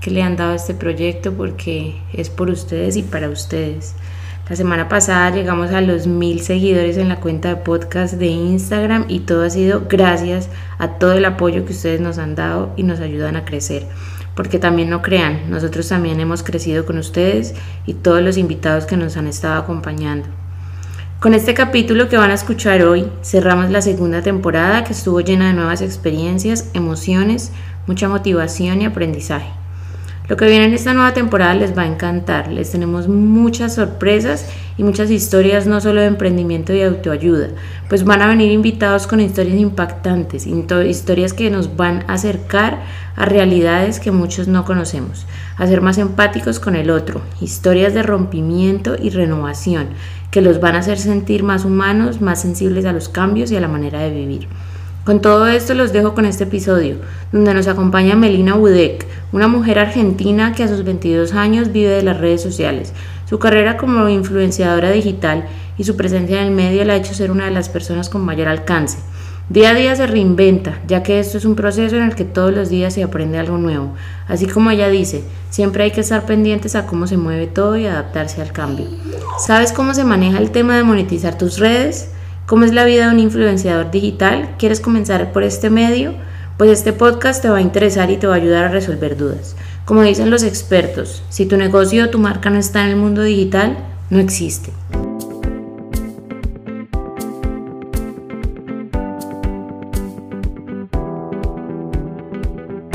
que le han dado a este proyecto porque es por ustedes y para ustedes. La semana pasada llegamos a los mil seguidores en la cuenta de podcast de Instagram y todo ha sido gracias a todo el apoyo que ustedes nos han dado y nos ayudan a crecer. Porque también no crean, nosotros también hemos crecido con ustedes y todos los invitados que nos han estado acompañando. Con este capítulo que van a escuchar hoy, cerramos la segunda temporada que estuvo llena de nuevas experiencias, emociones, mucha motivación y aprendizaje. Lo que viene en esta nueva temporada les va a encantar. Les tenemos muchas sorpresas y muchas historias no solo de emprendimiento y autoayuda, pues van a venir invitados con historias impactantes, historias que nos van a acercar a realidades que muchos no conocemos, a ser más empáticos con el otro, historias de rompimiento y renovación que los van a hacer sentir más humanos, más sensibles a los cambios y a la manera de vivir. Con todo esto los dejo con este episodio, donde nos acompaña Melina Budek, una mujer argentina que a sus 22 años vive de las redes sociales. Su carrera como influenciadora digital y su presencia en el medio la ha hecho ser una de las personas con mayor alcance. Día a día se reinventa, ya que esto es un proceso en el que todos los días se aprende algo nuevo. Así como ella dice, siempre hay que estar pendientes a cómo se mueve todo y adaptarse al cambio. ¿Sabes cómo se maneja el tema de monetizar tus redes? ¿Cómo es la vida de un influenciador digital? ¿Quieres comenzar por este medio? pues este podcast te va a interesar y te va a ayudar a resolver dudas. Como dicen los expertos, si tu negocio o tu marca no está en el mundo digital, no existe.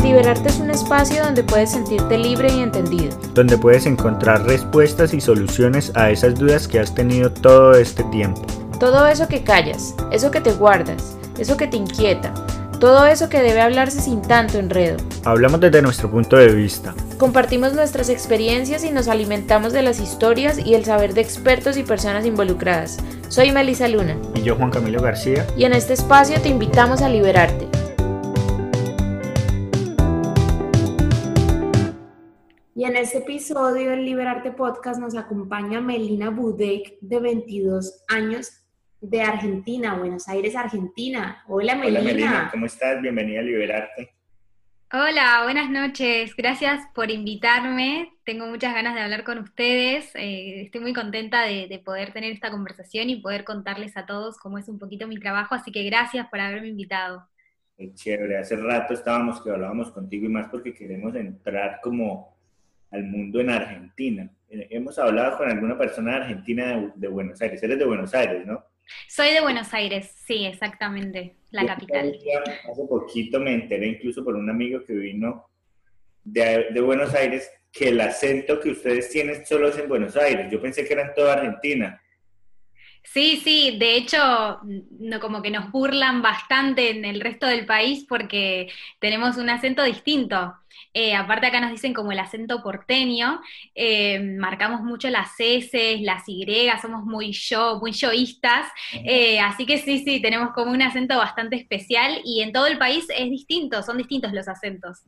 Liberarte es un espacio donde puedes sentirte libre y entendido. Donde puedes encontrar respuestas y soluciones a esas dudas que has tenido todo este tiempo. Todo eso que callas, eso que te guardas, eso que te inquieta todo eso que debe hablarse sin tanto enredo. Hablamos desde nuestro punto de vista. Compartimos nuestras experiencias y nos alimentamos de las historias y el saber de expertos y personas involucradas. Soy Melissa Luna. Y yo Juan Camilo García. Y en este espacio te invitamos a liberarte. Y en este episodio del Liberarte Podcast nos acompaña Melina Budek, de 22 años, de Argentina, Buenos Aires, Argentina. Hola Melina. Hola Melina, ¿cómo estás? Bienvenida a Liberarte. Hola, buenas noches. Gracias por invitarme. Tengo muchas ganas de hablar con ustedes. Eh, estoy muy contenta de, poder tener esta conversación y poder contarles a todos cómo es un poquito mi trabajo. Así que gracias por haberme invitado. Qué chévere. Hace rato estábamos que hablábamos contigo y más porque queremos entrar como al mundo en Argentina. Eh, hemos hablado con alguna persona de Argentina de Buenos Aires. Eres de Buenos Aires, ¿no? Soy de Buenos Aires, sí, exactamente, la capital. Hace poquito me enteré incluso por un amigo que vino de, de, Buenos Aires que el acento que ustedes tienen solo es en Buenos Aires. Yo pensé que era en toda Argentina. Sí, sí, de hecho, no, como que nos burlan bastante en el resto del país porque tenemos un acento distinto. Eh, aparte acá nos dicen como el acento porteño, eh, marcamos mucho las S, las Y, somos muy yo, muy yoístas, eh, así que sí, sí, tenemos como un acento bastante especial y en todo el país es distinto, son distintos los acentos.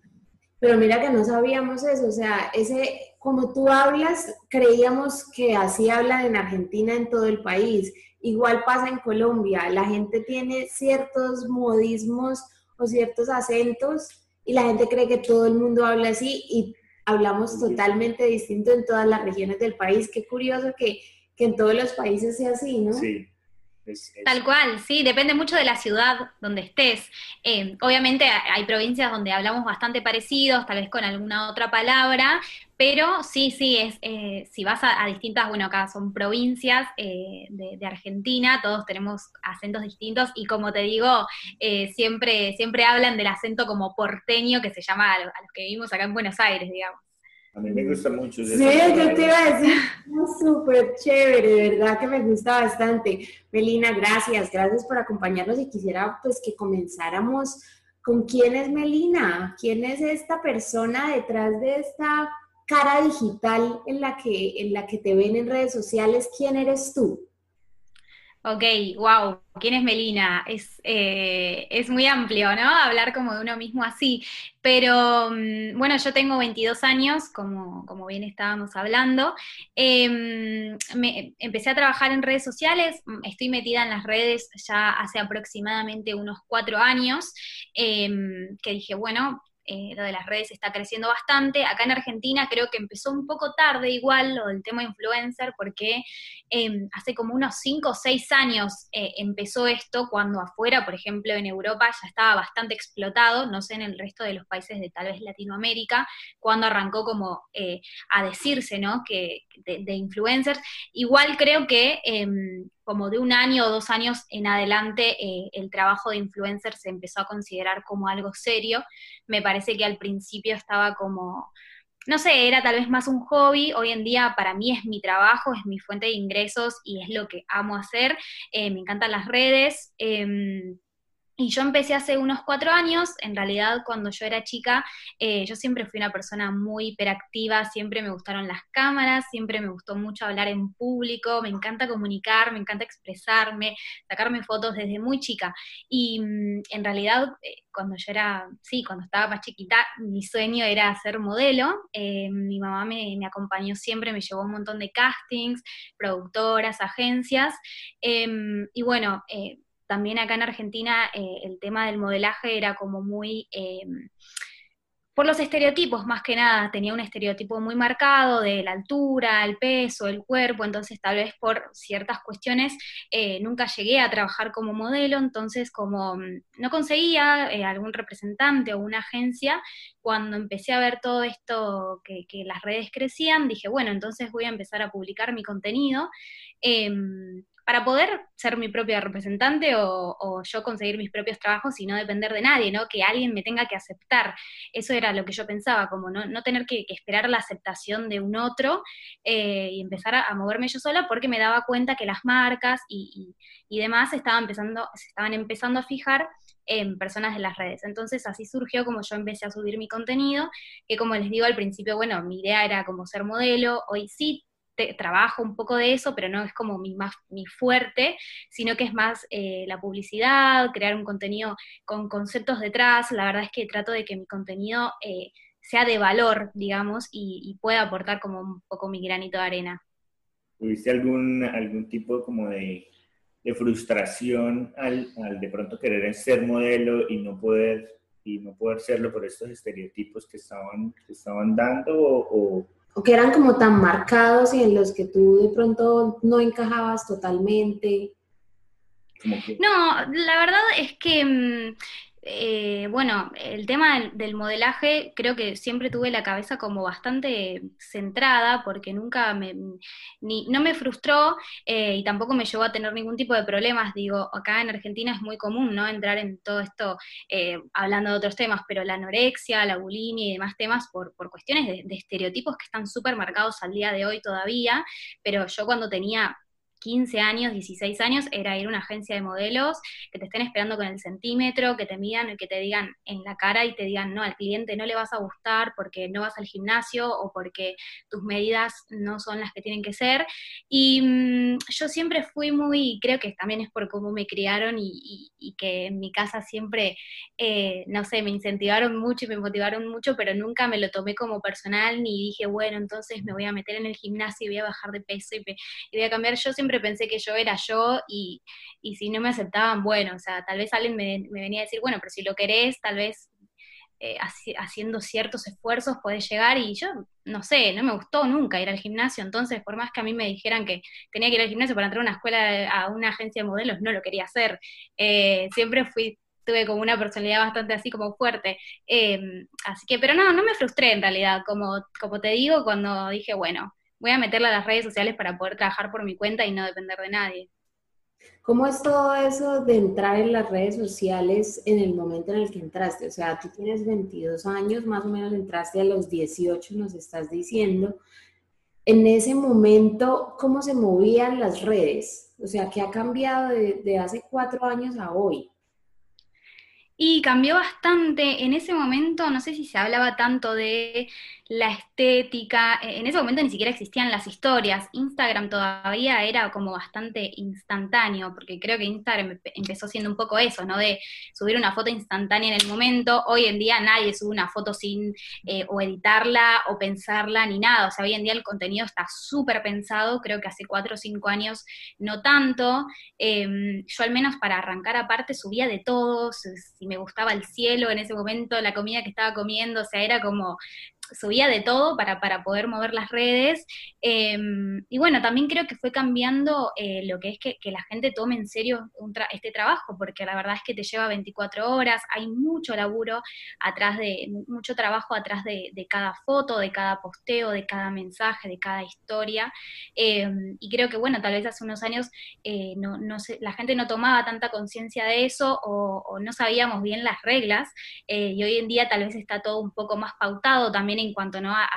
Pero mira que no sabíamos eso, o sea, ese, como tú hablas, creíamos que así hablan en Argentina, en todo el país. Igual pasa en Colombia, la gente tiene ciertos modismos o ciertos acentos y la gente cree que todo el mundo habla así y hablamos totalmente distinto en todas las regiones del país. Qué curioso que, que en todos los países sea así, ¿no? Sí, Tal cual, sí, depende mucho de la ciudad donde estés. Eh, obviamente hay provincias donde hablamos bastante parecidos, tal vez con alguna otra palabra, pero sí, sí, es, eh, si vas a, distintas, bueno, acá son provincias eh, de, Argentina, todos tenemos acentos distintos y como te digo, siempre, siempre hablan del acento como porteño que se llama a los que vivimos acá en Buenos Aires, digamos. A mí me gusta mucho. Sí, yo te iba a decir, súper chévere, de verdad que me gusta bastante. Melina, gracias, gracias por acompañarnos y quisiera pues que comenzáramos con quién es Melina, quién es esta persona detrás de esta cara digital en la que, en la que te ven en redes sociales, ¿quién eres tú? Ok, wow, ¿quién es Melina? Es, eh, es muy amplio, ¿no? Hablar como de uno mismo así. Pero mm, bueno, yo tengo 22 años, como, como bien estábamos hablando. Em, empecé a trabajar en redes sociales, mm, estoy metida en las redes ya hace aproximadamente unos cuatro años, em, que dije, bueno, eh, lo de las redes está creciendo bastante. Acá en Argentina creo que empezó un poco tarde igual lo del tema influencer, porque em, hace como unos 5 o 6 años eh, empezó esto, cuando afuera, por ejemplo, en Europa ya estaba bastante explotado, no sé en el resto de los países de tal vez Latinoamérica, cuando arrancó como eh, a decirse, ¿no? Que de, de influencers. Igual creo que em, como de un año o dos años en adelante eh, el trabajo de influencer se empezó a considerar como algo serio. Me parece que al principio estaba como, no sé, era tal vez más un hobby. Hoy en día para mí es mi trabajo, es mi fuente de ingresos y es lo que amo hacer. Eh, me encantan las redes. Em, y yo empecé hace unos cuatro años, en realidad cuando yo era chica, eh, yo siempre fui una persona muy hiperactiva, siempre me gustaron las cámaras, siempre me gustó mucho hablar en público, me encanta comunicar, me encanta expresarme, sacarme fotos desde muy chica. Y mm, en realidad, eh, cuando yo era, sí, cuando estaba más chiquita, mi sueño era ser modelo. Eh, mi mamá me, acompañó siempre, me llevó un montón de castings, productoras, agencias. Em, y bueno, también acá en Argentina eh, el tema del modelaje era como muy... Eh, por los estereotipos, más que nada, tenía un estereotipo muy marcado de la altura, el peso, el cuerpo, entonces tal vez por ciertas cuestiones eh, nunca llegué a trabajar como modelo, entonces como mm, no conseguía algún representante o una agencia, cuando empecé a ver todo esto, que, que, las redes crecían, dije, bueno, entonces voy a empezar a publicar mi contenido. Em, para poder ser mi propia representante o, yo conseguir mis propios trabajos y no depender de nadie, ¿no? Que alguien me tenga que aceptar. Eso era lo que yo pensaba, como no, no tener que, esperar la aceptación de un otro eh, y empezar a, moverme yo sola porque me daba cuenta que las marcas y, demás estaban empezando, se estaban empezando a fijar en personas de las redes. Entonces así surgió como yo empecé a subir mi contenido, que como les digo al principio, bueno, mi idea era como ser modelo, hoy sí trabajo un poco de eso, pero no es como mi, más, mi fuerte, sino que es más eh, la publicidad, crear un contenido con conceptos detrás. La verdad es que trato de que mi contenido eh, sea de valor, digamos, y, pueda aportar como un poco mi granito de arena. ¿Tuviste algún, algún tipo como de, frustración al, de pronto querer ser modelo y no poder y no poder serlo por estos estereotipos que estaban, que estaban dando o que eran como tan marcados y en los que tú de pronto no encajabas totalmente? No, la verdad es que mm, eh, bueno, el tema del, modelaje creo que siempre tuve la cabeza como bastante centrada porque nunca me, no me frustró eh, y tampoco me llevó a tener ningún tipo de problemas. Digo, acá en Argentina es muy común, ¿no? Entrar en todo esto eh, hablando de otros temas, pero la anorexia, la bulimia y demás temas por, por cuestiones de, de estereotipos que están súper marcados al día de hoy todavía, pero yo cuando tenía 15 años, 16 años, era ir a una agencia de modelos que te estén esperando con el centímetro, que te midan, que te digan en la cara y te digan, no, al cliente no le vas a gustar porque no vas al gimnasio o porque tus medidas no son las que tienen que ser. Y mm, yo siempre fui muy, creo que también es por cómo me criaron y, que en mi casa siempre, eh, no sé, me incentivaron mucho y me motivaron mucho, pero nunca me lo tomé como personal ni dije, bueno, entonces me voy a meter en el gimnasio y voy a bajar de peso y, y voy a cambiar. Yo siempre siempre pensé que yo era yo y, si no me aceptaban, bueno, o sea, tal vez alguien me, venía a decir, bueno, pero si lo querés, tal vez eh, haciendo ciertos esfuerzos podés llegar y yo, no sé, no me gustó nunca ir al gimnasio, entonces por más que a mí me dijeran que tenía que ir al gimnasio para entrar a una escuela, a una agencia de modelos, no lo quería hacer. Eh, siempre fui tuve como una personalidad bastante así como fuerte. Em, así que, pero no, no me frustré en realidad, como, como te digo, cuando dije, bueno, voy a meterla a las redes sociales para poder trabajar por mi cuenta y no depender de nadie. ¿Cómo es todo eso de entrar en las redes sociales en el momento en el que entraste? O sea, tú tienes 22 años, más o menos entraste a los 18, nos estás diciendo. En ese momento, ¿cómo se movían las redes? O sea, ¿qué ha cambiado de, de hace cuatro años a hoy? Y cambió bastante. En ese momento, no sé si se hablaba tanto de la estética, e, en ese momento ni siquiera existían las historias, Instagram todavía era como bastante instantáneo, porque creo que Instagram empezó siendo un poco eso, ¿no? De subir una foto instantánea en el momento, hoy en día nadie sube una foto sin eh, o editarla o pensarla ni nada, o sea, hoy en día el contenido está súper pensado, creo que hace cuatro o cinco años no tanto, em, yo al menos para arrancar aparte subía de todo, si si me gustaba el cielo en ese momento, la comida que estaba comiendo, o sea, era como subía de todo para, para poder mover las redes. Em, y bueno, también creo que fue cambiando eh, lo que es que, la gente tome en serio este trabajo, porque la verdad es que te lleva 24 horas, hay mucho laburo atrás de, mucho trabajo atrás de, cada foto, de cada posteo, de cada mensaje, de cada historia. Em, y creo que bueno, tal vez hace unos años eh, no, no la gente no tomaba tanta conciencia de eso o, no sabíamos bien las reglas. Eh, y hoy en día tal vez está todo un poco más pautado también en cuanto ¿no? a,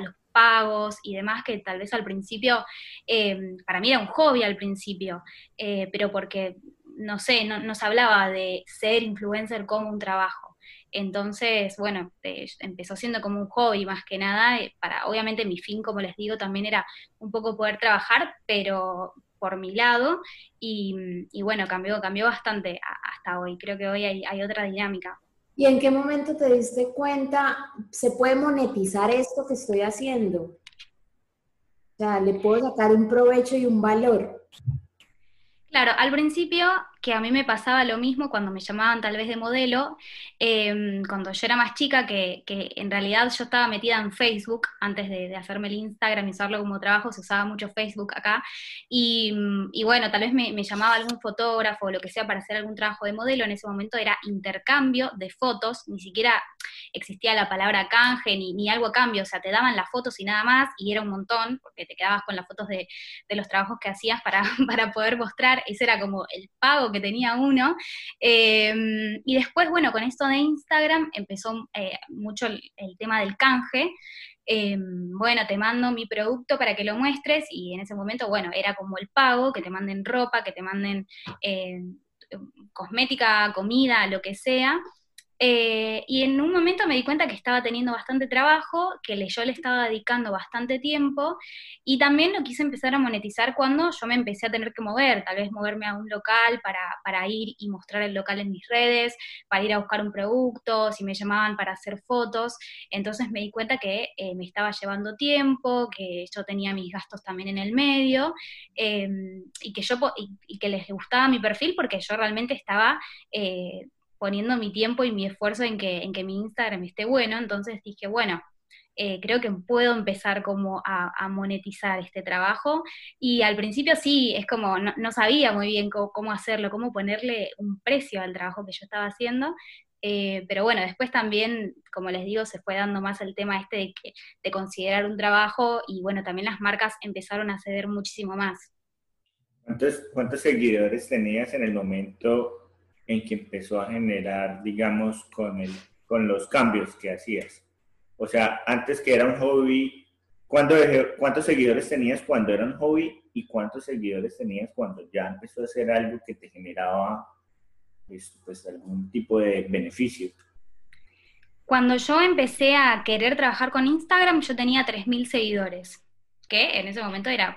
los pagos y demás, que tal vez al principio, eh, para mí era un hobby al principio, eh, pero porque, no sé, no, nos hablaba de ser influencer como un trabajo. Entonces, bueno, eh, empezó siendo como un hobby más que nada, para, obviamente mi fin, como les digo, también era un poco poder trabajar, pero por mi lado, y, bueno, cambió, cambió bastante hasta hoy, creo que hoy hay otra dinámica. ¿Y en qué momento te diste cuenta, se puede monetizar esto que estoy haciendo? O sea, le puedo sacar un provecho y un valor. Claro, al principio que a mí me pasaba lo mismo cuando me llamaban tal vez de modelo, em, cuando yo era más chica, que, en realidad yo estaba metida en Facebook antes de, hacerme el Instagram y usarlo como trabajo, se usaba mucho Facebook acá, y, bueno, tal vez me, llamaba algún fotógrafo o lo que sea para hacer algún trabajo de modelo, en ese momento era intercambio de fotos, ni siquiera existía la palabra canje ni, ni algo a cambio, o sea, te daban las fotos y nada más, y era un montón, porque te quedabas con las fotos de, los trabajos que hacías para, para poder mostrar, ese era como el pago que tenía uno. Em, y después, bueno, con esto de Instagram empezó eh, mucho el, tema del canje. Em, bueno, te mando mi producto para que lo muestres y en ese momento, bueno, era como el pago, que te manden ropa, que te manden eh, cosmética, comida, lo que sea. Eh, y en un momento me di cuenta que estaba teniendo bastante trabajo, que yo le estaba dedicando bastante tiempo y también lo quise empezar a monetizar cuando yo me empecé a tener que mover, tal vez moverme a un local para, para ir y mostrar el local en mis redes, para ir a buscar un producto, si me llamaban para hacer fotos. Entonces me di cuenta que eh, me estaba llevando tiempo, que yo tenía mis gastos también en el medio em, y, que yo, y, que les gustaba mi perfil porque yo realmente estaba... Poniendo mi tiempo y mi esfuerzo en que, en que mi Instagram esté bueno, entonces dije, bueno, eh, creo que puedo empezar como a, monetizar este trabajo. Y al principio sí, es como, no, sabía muy bien cómo, hacerlo, cómo ponerle un precio al trabajo que yo estaba haciendo. Eh, pero bueno, después también, como les digo, se fue dando más el tema este de, que, de considerar un trabajo y bueno, también las marcas empezaron a ceder muchísimo más. ¿Cuántos, cuántos seguidores tenías en el momento en que empezó a generar, digamos, con, el, con los cambios que hacías? O sea, antes que era un hobby, ¿cuántos seguidores tenías cuando era un hobby y cuántos seguidores tenías cuando ya empezó a ser algo que te generaba pues, pues algún tipo de beneficio? Cuando yo empecé a querer trabajar con Instagram, yo tenía 3.000 seguidores, que en ese momento era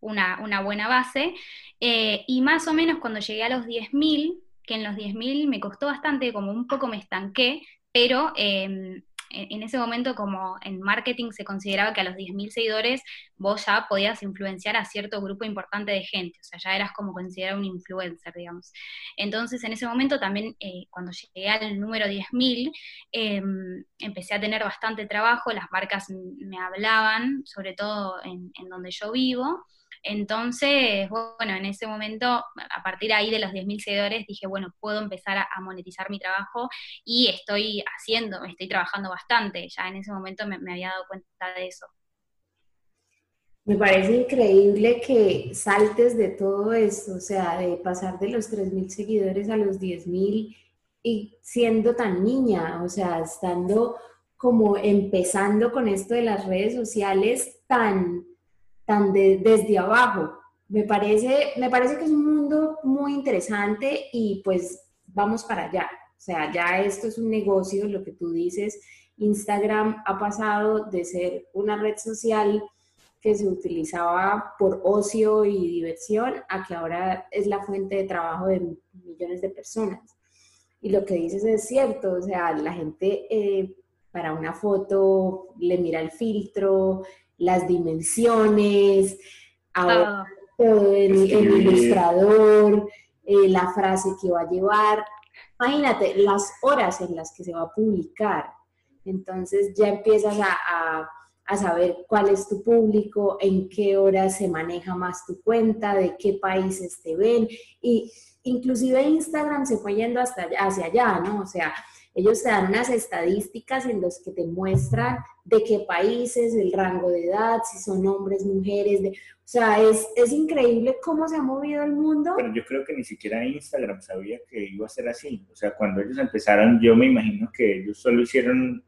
una, una buena base. Eh, y más o menos cuando llegué a los 10.000, que en los 10.000 me costó bastante, como un poco me estanqué, pero em, en ese momento como en marketing se consideraba que a los 10.000 seguidores vos ya podías influenciar a cierto grupo importante de gente, o sea, ya eras como considerado un influencer, digamos. Entonces, en ese momento también, eh, cuando llegué al número 10.000, em, empecé a tener bastante trabajo, las marcas me hablaban, sobre todo en donde yo vivo, entonces, bueno, en ese momento, a partir ahí de los 10.000 seguidores, dije, bueno, puedo empezar a, monetizar mi trabajo y estoy haciendo, estoy trabajando bastante. Ya en ese momento me, había dado cuenta de eso. Me parece increíble que saltes de todo esto, o sea, de pasar de los 3.000 seguidores a los 10.000 y siendo tan niña, o sea, estando como empezando con esto de las redes sociales tan tan desde abajo. Me parece, me parece que es un mundo muy interesante y pues vamos para allá. O sea, ya esto es un negocio, lo que tú dices. Instagram ha pasado de ser una red social que se utilizaba por ocio y diversión a que ahora es la fuente de trabajo de millones de personas. Y lo que dices es cierto, o sea, la gente eh, para una foto le mira el filtro, las dimensiones, el, ilustrador, eh, la frase que va a llevar. imagínate las horas en las que se va a publicar. Entonces ya empiezas a, a, saber cuál es tu público, en qué horas se maneja más tu cuenta, de qué países te ven. Y inclusive Instagram se fue yendo hasta hacia allá, ¿no? O sea, ellos te dan unas estadísticas en las que te muestran de qué países, el rango de edad, si son hombres, mujeres, de, o sea, es, es increíble cómo se ha movido el mundo. Pero yo creo que ni siquiera Instagram sabía que iba a ser así. O sea, cuando ellos empezaron, yo me imagino que ellos solo hicieron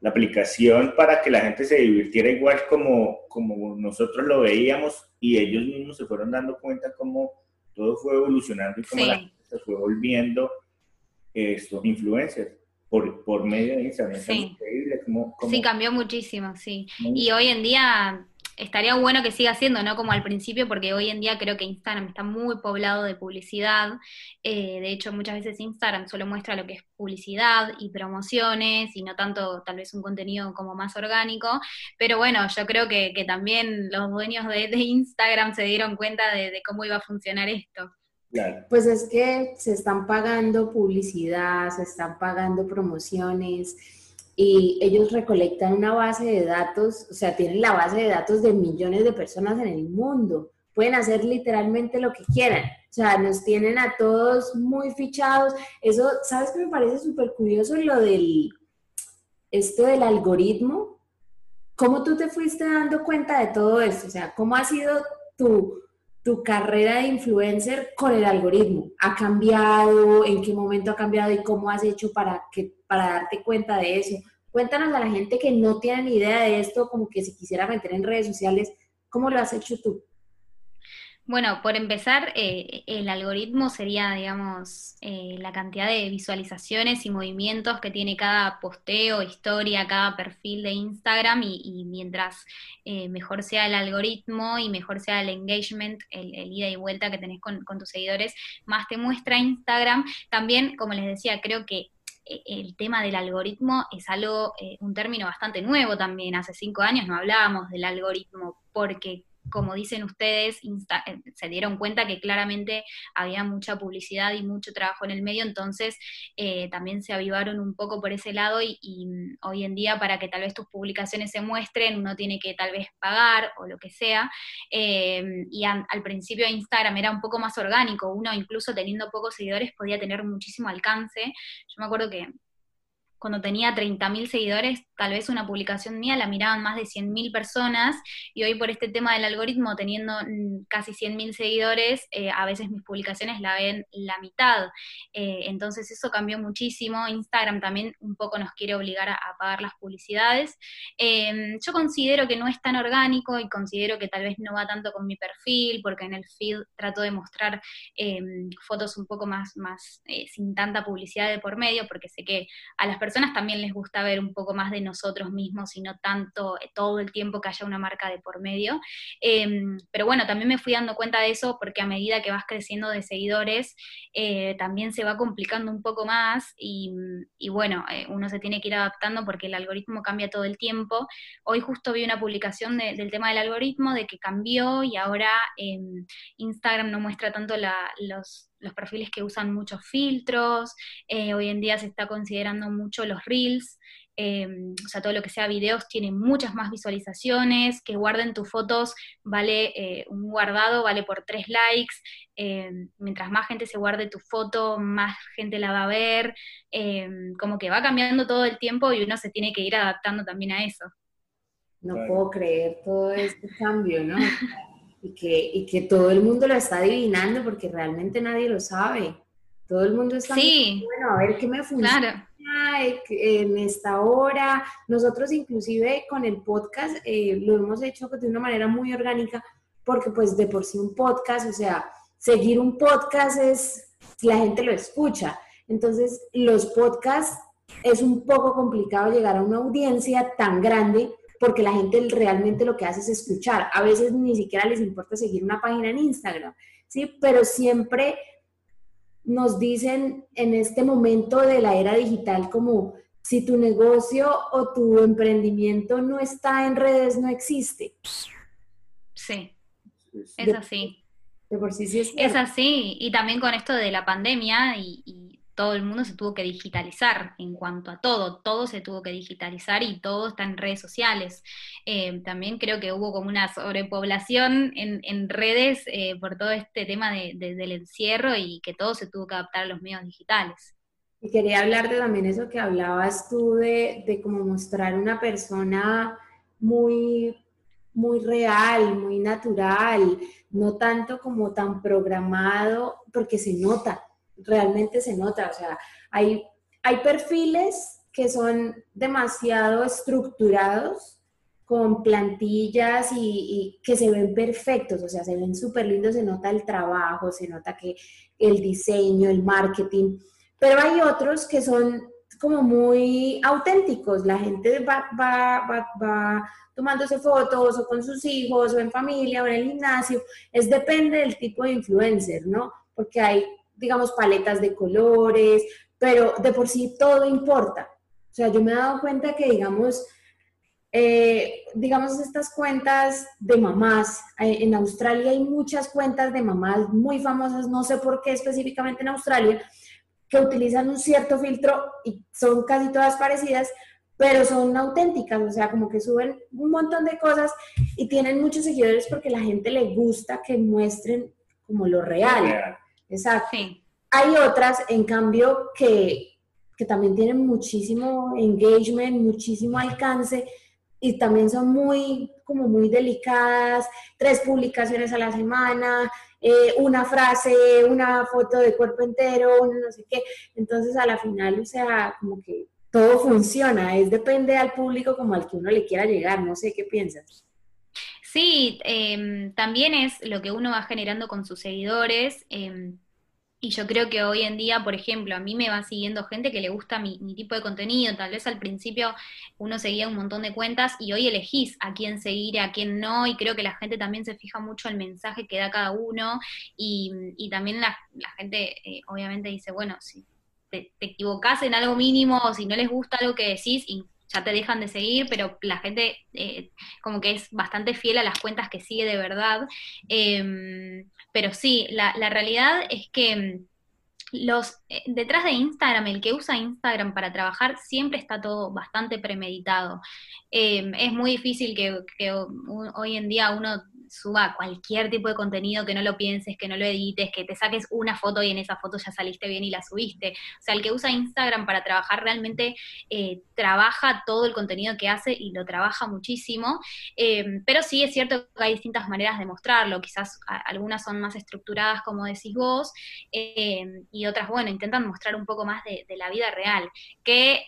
la aplicación para que la gente se divirtiera igual como, como nosotros lo veíamos y ellos mismos se fueron dando cuenta cómo todo fue evolucionando y cómo la gente se fue volviendo estos influencers por, por medio de Instagram. Sí. sí, cambió muchísimo, sí. Y hoy en día estaría bueno que siga siendo, ¿no? Como al principio, porque hoy en día creo que Instagram está muy poblado de publicidad. Eh, de hecho, muchas veces Instagram solo muestra lo que es publicidad y promociones y no tanto tal vez un contenido como más orgánico. Pero bueno, yo creo que, también los dueños de, Instagram se dieron cuenta de cómo iba a funcionar esto. Pues es que se están pagando publicidad, se están pagando promociones y ellos recolectan una base de datos, o sea, tienen la base de datos de millones de personas en el mundo. Pueden hacer literalmente lo que quieran. O sea, nos tienen a todos muy fichados. Eso, ¿sabes qué me parece súper curioso? Lo del, esto del algoritmo. ¿Cómo tú te fuiste dando cuenta de todo esto? O sea, ¿cómo ha sido tu, tu carrera de influencer con el algoritmo? ¿Ha cambiado? ¿En qué momento ha cambiado? ¿Y cómo has hecho para, que, para darte cuenta de eso? Cuéntanos a la gente que no tiene ni idea de esto, como que si quisiera meter en redes sociales, ¿cómo lo has hecho tú? Bueno, por empezar, eh, el algoritmo sería, digamos, eh, la cantidad de visualizaciones y movimientos que tiene cada posteo, historia, cada perfil de Instagram y, mientras eh, mejor sea el algoritmo y mejor sea el engagement, el, ida y vuelta que tenés con, con tus seguidores, más te muestra Instagram. También, como les decía, creo que el tema del algoritmo es algo, un término bastante nuevo también. Hace cinco años no hablábamos del algoritmo porque como dicen ustedes, eh, se dieron cuenta que claramente había mucha publicidad y mucho trabajo en el medio, entonces eh, también se avivaron un poco por ese lado y, mm, hoy en día para que tal vez tus publicaciones se muestren, uno tiene que tal vez pagar o lo que sea. Eh, y al principio Instagram era un poco más orgánico, uno incluso teniendo pocos seguidores podía tener muchísimo alcance. Yo me acuerdo que cuando tenía 30.000 seguidores, tal vez una publicación mía la miraban más de 100.000 personas y hoy por este tema del algoritmo, teniendo mm, casi 100.000 seguidores, eh, a veces mis publicaciones la ven la mitad. Eh, entonces eso cambió muchísimo. Instagram también un poco nos quiere obligar a, pagar las publicidades. Em, yo considero que no es tan orgánico y considero que tal vez no va tanto con mi perfil, porque en el feed trato de mostrar em, fotos un poco más, más eh, sin tanta publicidad de por medio, porque sé que a las personas personas también les gusta ver un poco más de nosotros mismos y no tanto eh, todo el tiempo que haya una marca de por medio. Em, pero bueno, también me fui dando cuenta de eso porque a medida que vas creciendo de seguidores, eh, también se va complicando un poco más y, bueno, eh, uno se tiene que ir adaptando porque el algoritmo cambia todo el tiempo. Hoy justo vi una publicación del tema del algoritmo, de que cambió y ahora em, Instagram no muestra tanto los los perfiles que usan muchos filtros, eh, hoy en día se está considerando mucho los reels, eh, o sea, todo lo que sea videos tiene muchas más visualizaciones, que guarden tus fotos vale, eh, un guardado vale por tres likes, mientras más gente se guarde tu foto, más gente la va a ver, como que va cambiando todo el tiempo y uno se tiene que ir adaptando también a eso. No puedo creer todo este cambio, ¿no? y que, y que todo el mundo lo está adivinando porque realmente nadie lo sabe. Todo el mundo está sí. bueno, a ver qué me funciona en esta hora. Nosotros inclusive con el podcast eh, lo hemos hecho de una manera muy orgánica porque pues de por sí un podcast, o sea, seguir un podcast es, la gente lo escucha. Entonces los podcasts es un poco complicado llegar a una audiencia tan grande porque la gente realmente lo que hace es escuchar. A veces ni siquiera les importa seguir una página en Instagram, ¿sí? Pero siempre nos dicen en este momento de la era digital como si tu negocio o tu emprendimiento no está en redes, no existe. Sí, es así. De por sí sí es. Es así, y también con esto de la pandemia y todo el mundo se tuvo que digitalizar en cuanto a todo, todo se tuvo que digitalizar y todo está en redes sociales. Eh, también creo que hubo como una sobrepoblación en, redes eh, por todo este tema del encierro y que todo se tuvo que adaptar a los medios digitales. Y quería hablarte también eso que hablabas tú de, de cómo mostrar una persona muy, muy real, muy natural, no tanto como tan programado, porque se nota, realmente se nota, o sea, hay, hay perfiles que son demasiado estructurados con plantillas y, que se ven perfectos, o sea, se ven súper lindos, se nota el trabajo, se nota que el diseño, el marketing, pero hay otros que son como muy auténticos, la gente va, va, va, va tomándose fotos o con sus hijos o en familia o en el gimnasio, es depende del tipo de influencer, ¿no? Porque hay digamos, paletas de colores, pero de por sí todo importa. O sea, yo me he dado cuenta que, digamos, eh, digamos, estas cuentas de mamás, eh, en Australia hay muchas cuentas de mamás muy famosas, no sé por qué específicamente en Australia, que utilizan un cierto filtro y son casi todas parecidas, pero son auténticas, o sea, como que suben un montón de cosas y tienen muchos seguidores porque la gente le gusta que muestren como lo real. Exacto. Hay otras, en cambio, que, también tienen muchísimo engagement, muchísimo alcance y también son muy, como muy delicadas, tres publicaciones a la semana, eh, una frase, una foto de cuerpo entero, no sé qué. Entonces, a la final, o sea, como que todo funciona, es depende al público como al que uno le quiera llegar, no sé qué piensas. Sí, em, también es lo que uno va generando con sus seguidores. Em, y yo creo que hoy en día, por ejemplo, a mí me va siguiendo gente que le gusta mi, tipo de contenido. Tal vez al principio uno seguía un montón de cuentas y hoy elegís a quién seguir, a quién no. Y creo que la gente también se fija mucho el mensaje que da cada uno. Y, también la, gente, eh, obviamente, dice, bueno, si te, equivocás en algo mínimo o si no les gusta algo que decís, y ya te dejan de seguir, pero la gente eh, como que es bastante fiel a las cuentas que sigue de verdad. Em, pero sí, la, la, realidad es que mm, los eh, detrás de Instagram, el que usa Instagram para trabajar, siempre está todo bastante premeditado. Em, es muy difícil que hoy en día uno suba cualquier tipo de contenido que no lo pienses, que no lo edites, que te saques una foto y en esa foto ya saliste bien y la subiste. O sea, el que usa Instagram para trabajar realmente eh, trabaja todo el contenido que hace y lo trabaja muchísimo. Eh, pero sí es cierto que hay distintas maneras de mostrarlo. Quizás algunas son más estructuradas, como decís vos, eh, y otras, bueno, intentan mostrar un poco más de, de la vida real. Que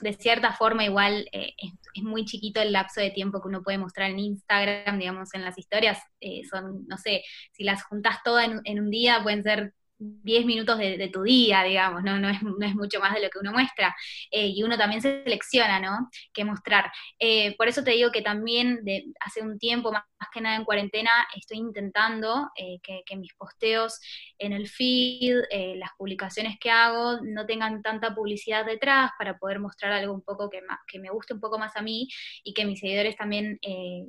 de cierta forma igual eh, es, muy chiquito el lapso de tiempo que uno puede mostrar en Instagram, digamos, en las historias, eh, son, no sé, si las juntas todas en, un día pueden ser 10 minutos de, tu día, digamos, ¿no? No es, no es, mucho más de lo que uno muestra. Eh, y uno también se selecciona, ¿no? Qué mostrar. Por eso te digo que también de hace un tiempo, más, que nada en cuarentena, estoy intentando que, mis posteos en el feed, las publicaciones que hago, no tengan tanta publicidad detrás para poder mostrar algo un poco que, más, que me guste un poco más a mí y que mis seguidores también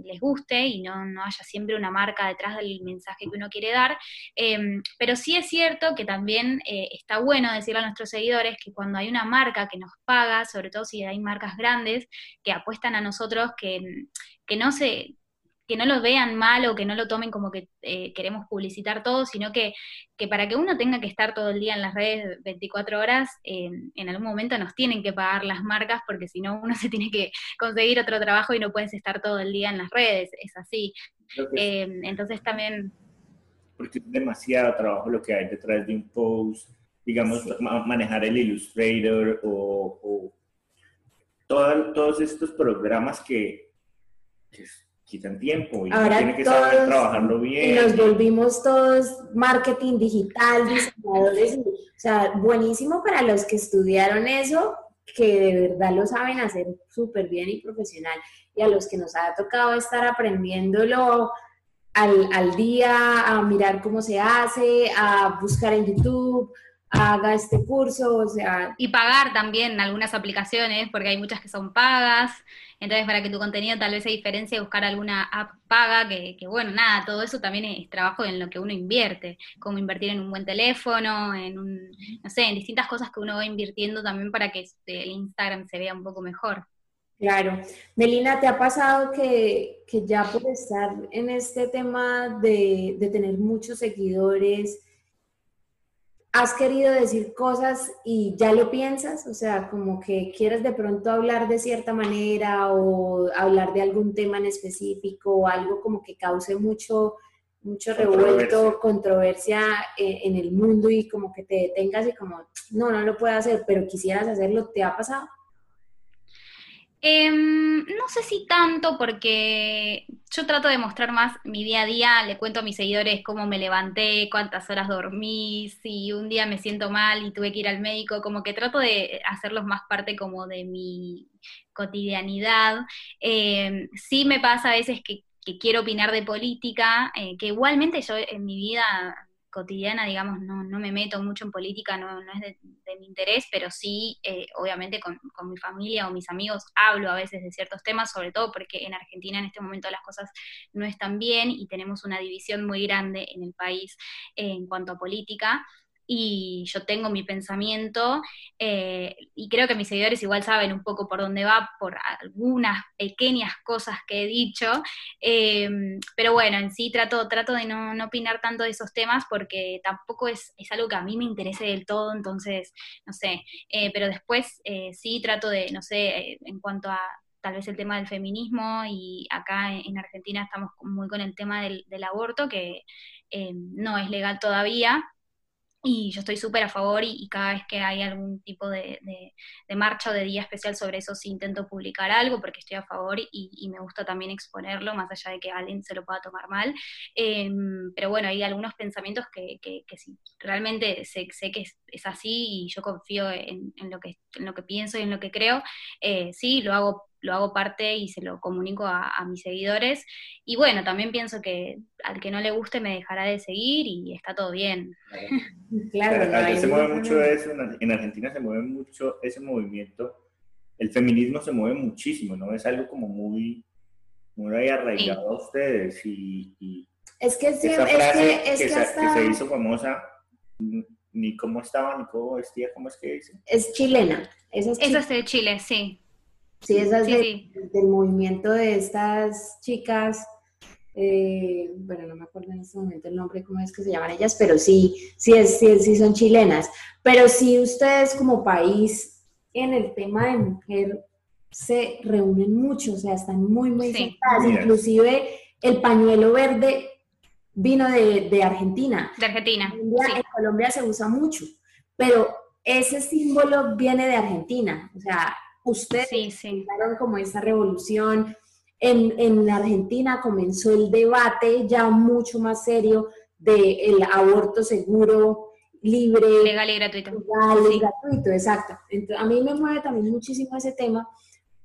les guste y no, no haya siempre una marca detrás del mensaje que uno quiere dar. Em, pero sí es cierto que también eh, está bueno decirle a nuestros seguidores que cuando hay una marca que nos paga, sobre todo si hay marcas grandes que apuestan a nosotros, que, no se que no lo vean mal o que no lo tomen como que eh, queremos publicitar todo, sino que, para que uno tenga que estar todo el día en las redes 24 horas, en algún momento nos tienen que pagar las marcas porque si no uno se tiene que conseguir otro trabajo y no puedes estar todo el día en las redes, es así. Eh, entonces también porque es demasiado trabajo lo que hay detrás de un post, digamos, manejar el Illustrator o, todos estos programas que, quitan tiempo y Ahora tiene que saber trabajarlo bien. Y nos volvimos todos marketing digital, diseñadores, o sea, buenísimo para los que estudiaron eso, que de verdad lo saben hacer súper bien y profesional, y a los que nos ha tocado estar aprendiéndolo al, día, a mirar cómo se hace, a buscar en YouTube, haga este curso, o sea... Y pagar también algunas aplicaciones, porque hay muchas que son pagas, Entonces, para que tu contenido tal vez se diferencie, buscar alguna app paga, que, que, bueno, nada, todo eso también es trabajo en lo que uno invierte, como invertir en un buen teléfono, en un, no sé, en distintas cosas que uno va invirtiendo también para que este, el Instagram se vea un poco mejor. Claro. Melina, ¿te ha pasado que, que ya por estar en este tema de, de tener muchos seguidores, has querido decir cosas y ya lo piensas, o sea, como que quieres de pronto hablar de cierta manera o hablar de algún tema en específico o algo como que cause mucho, mucho revuelto, controversia eh, en el mundo y como que te detengas y como, no, no lo puedo hacer, pero quisieras hacerlo, ¿te ha pasado? Em, no sé si tanto, porque yo trato de mostrar más mi día a día, le cuento a mis seguidores cómo me levanté, cuántas horas dormí, si un día me siento mal y tuve que ir al médico, como que trato de hacerlos más parte como de mi cotidianidad. Em, sí me pasa a veces que, quiero opinar de política, eh, que igualmente yo en mi vida cotidiana, digamos, no, no me meto mucho en política, no, no es de, mi interés, pero sí, eh, obviamente, con, con, mi familia o mis amigos hablo a veces de ciertos temas, sobre todo porque en Argentina en este momento las cosas no están bien y tenemos una división muy grande en el país eh, en cuanto a política y yo tengo mi pensamiento eh, y creo que mis seguidores igual saben un poco por dónde va por algunas pequeñas cosas que he dicho, em, pero bueno, en sí trato, trato de no, opinar tanto de esos temas porque tampoco es, algo que a mí me interese del todo, entonces, no sé, eh, pero después eh, sí trato de, no sé, en cuanto a tal vez el tema del feminismo y acá en Argentina estamos muy con el tema del aborto que no es legal todavía, y yo estoy súper a favor y, cada vez que hay algún tipo de, marcha o de día especial sobre eso sí intento publicar algo porque estoy a favor y, me gusta también exponerlo, más allá de que alguien se lo pueda tomar mal. Em, pero bueno, hay algunos pensamientos que, que, realmente sé, sé que es, así y yo confío en, lo que, en lo que pienso y en lo que creo. Eh, sí, lo hago lo hago parte y se lo comunico a, mis seguidores. Y bueno, también pienso que al que no le guste me dejará de seguir y está todo bien. Claro, se mueve mucho eso, en Argentina se mueve mucho ese movimiento. El feminismo se mueve muchísimo, ¿no? Es algo como muy, muy arraigado a ustedes y, es que, es que, es que, se hizo famosa ni cómo estaba, ni cómo vestía, ¿cómo es que dice? Es chilena. Esa es, Esa es de Chile, sí. Sí, esas del movimiento de estas chicas, eh, bueno, no me acuerdo en este momento el nombre, cómo es que se llaman ellas, pero sí, sí, es, sí, sí son chilenas. Pero sí ustedes como país en el tema de mujer se reúnen mucho, o sea, están muy, muy sí. Inclusive el pañuelo verde vino de, de Argentina. De Argentina. En Colombia se usa mucho, pero ese símbolo viene de Argentina. O sea, Ustedes sí, como esa revolución. En, en, Argentina comenzó el debate ya mucho más serio del aborto seguro, libre. Legal y gratuito. Legal y gratuito, exacto. Entonces, a mí me mueve también muchísimo ese tema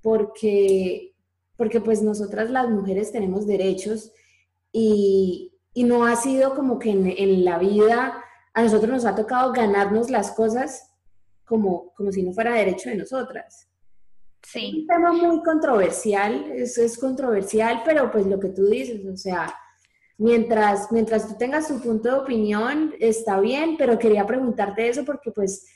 porque, porque pues nosotras las mujeres tenemos derechos y, y no ha sido como que en, en, la vida a nosotros nos ha tocado ganarnos las cosas como, como si no fuera derecho de nosotras. Sí. Es un tema muy controversial, es, es controversial, pero pues lo que tú dices, o sea, mientras, mientras tú tengas tu punto de opinión, está bien, pero quería preguntarte eso porque pues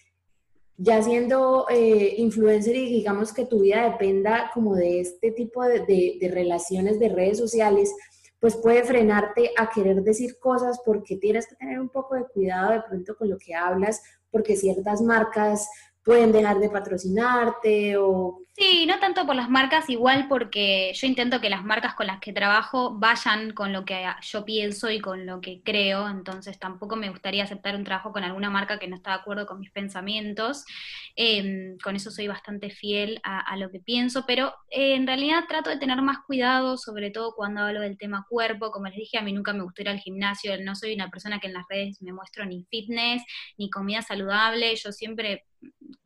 ya siendo eh, influencer y digamos que tu vida dependa como de este tipo de, de, de, relaciones de redes sociales, pues puede frenarte a querer decir cosas porque tienes que tener un poco de cuidado de pronto con lo que hablas, porque ciertas marcas pueden dejar de patrocinarte o Sí, no tanto por las marcas, igual porque yo intento que las marcas con las que trabajo vayan con lo que yo pienso y con lo que creo, entonces tampoco me gustaría aceptar un trabajo con alguna marca que no está de acuerdo con mis pensamientos. Em, con eso soy bastante fiel a, lo que pienso, pero eh, en realidad trato de tener más cuidado, sobre todo cuando hablo del tema cuerpo. Como les dije, a mí nunca me gustó ir al gimnasio, no soy una persona que en las redes me muestro ni fitness, ni comida saludable, yo siempre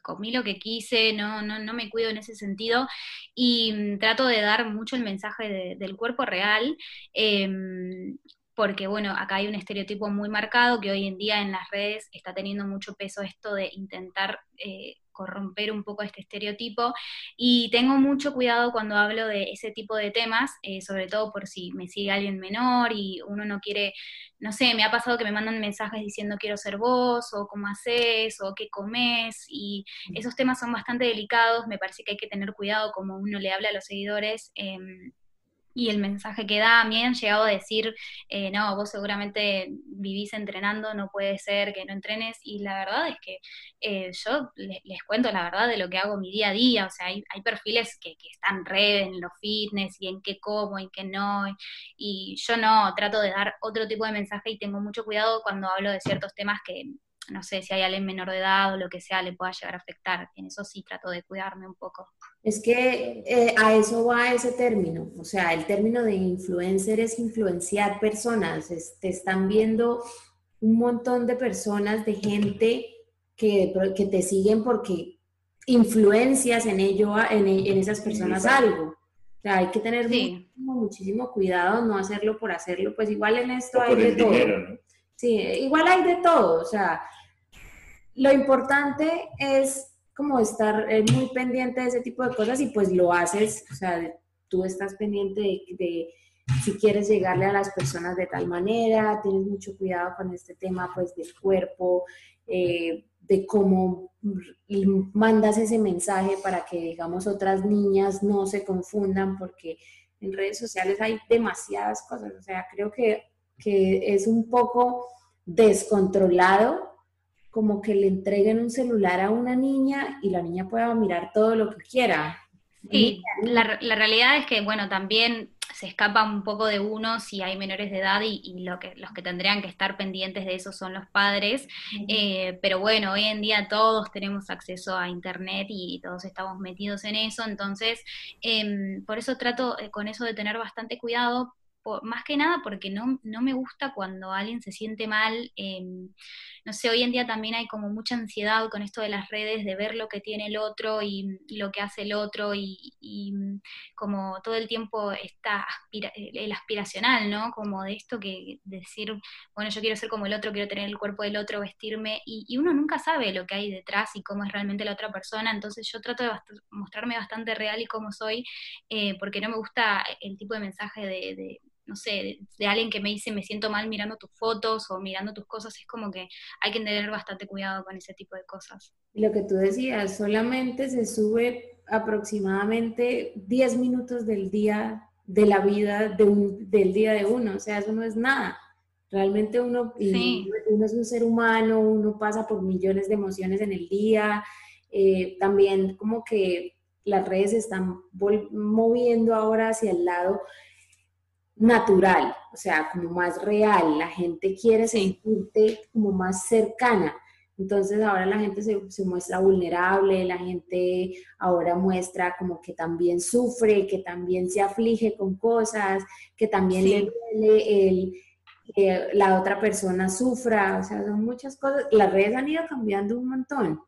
comí lo que quise, no, no, no me cuido en ese sentido y mm, trato de dar mucho el mensaje del cuerpo real. Em, porque bueno, acá hay un estereotipo muy marcado que hoy en día en las redes está teniendo mucho peso esto de intentar eh, corromper un poco este estereotipo. Y tengo mucho cuidado cuando hablo de ese tipo de temas, eh, sobre todo por si me sigue alguien menor y uno no quiere, no sé, me ha pasado que me mandan mensajes diciendo quiero ser vos, o cómo haces, o qué comes, y esos temas son bastante delicados, me parece que hay que tener cuidado como uno le habla a los seguidores. Em, y el mensaje que da, me han llegado a decir, eh, no, vos seguramente vivís entrenando, no puede ser que no entrenes, y la verdad es que eh, yo les, cuento la verdad de lo que hago mi día a día, o sea, hay, hay perfiles que, que, están red en los fitness y en qué como, y qué no, y yo no, trato de dar otro tipo de mensaje y tengo mucho cuidado cuando hablo de ciertos temas que no sé, si hay alguien menor de edad o lo que sea, le pueda llegar a afectar. En eso sí trato de cuidarme un poco. Es que eh, a eso va ese término, o sea, el término de influencer es influenciar personas, te están viendo un montón de personas, de gente que, que te siguen porque influencias en ello, en, en esas personas algo. O sea, hay que tener muchísimo, muchísimo, cuidado, no hacerlo por hacerlo, pues igual en esto hay de todo. Sí, igual hay de todo, o sea, lo importante es como estar eh, muy pendiente de ese tipo de cosas y pues lo haces, o sea, tú estás pendiente de, si quieres llegarle a las personas de tal manera, tienes mucho cuidado con este tema pues del cuerpo, eh, de cómo mandas ese mensaje para que digamos otras niñas no se confundan porque en redes sociales hay demasiadas cosas, o sea, creo que que es un poco descontrolado, como que le entreguen un celular a una niña y la niña pueda mirar todo lo que quiera. Sí, la, la realidad es que, bueno, también se escapa un poco de uno si hay menores de edad y, lo que, los que tendrían que estar pendientes de eso son los padres. Eh, pero bueno, hoy en día todos tenemos acceso a Internet y todos estamos metidos en eso, entonces em, por eso trato eh, con eso de tener bastante cuidado más que nada porque no, no, me gusta cuando alguien se siente mal. Em, no sé, hoy en día también hay como mucha ansiedad con esto de las redes, de ver lo que tiene el otro y lo que hace el otro y, como todo el tiempo está el aspiracional, ¿no? Como de esto que decir, bueno, yo quiero ser como el otro, quiero tener el cuerpo del otro, vestirme y, uno nunca sabe lo que hay detrás y cómo es realmente la otra persona, entonces yo trato de mostrarme bastante real y cómo soy, eh, porque no me gusta el tipo de mensaje de no sé, de, alguien que me dice me siento mal mirando tus fotos o mirando tus cosas, es como que hay que tener bastante cuidado con ese tipo de cosas. Lo que tú decías, solamente se sube aproximadamente 10 minutos del día de la vida de un, del día de uno, o sea, eso no es nada. Realmente uno, uno es un ser humano, uno pasa por millones de emociones en el día, eh, también como que las redes se están moviendo ahora hacia el lado natural, o sea, como más real, la gente quiere sentirte como más cercana. Entonces ahora la gente se, muestra vulnerable, la gente ahora muestra como que también sufre, que también se aflige con cosas, que también le duele el que la otra persona sufra, o sea, son muchas cosas. Las redes han ido cambiando un montón.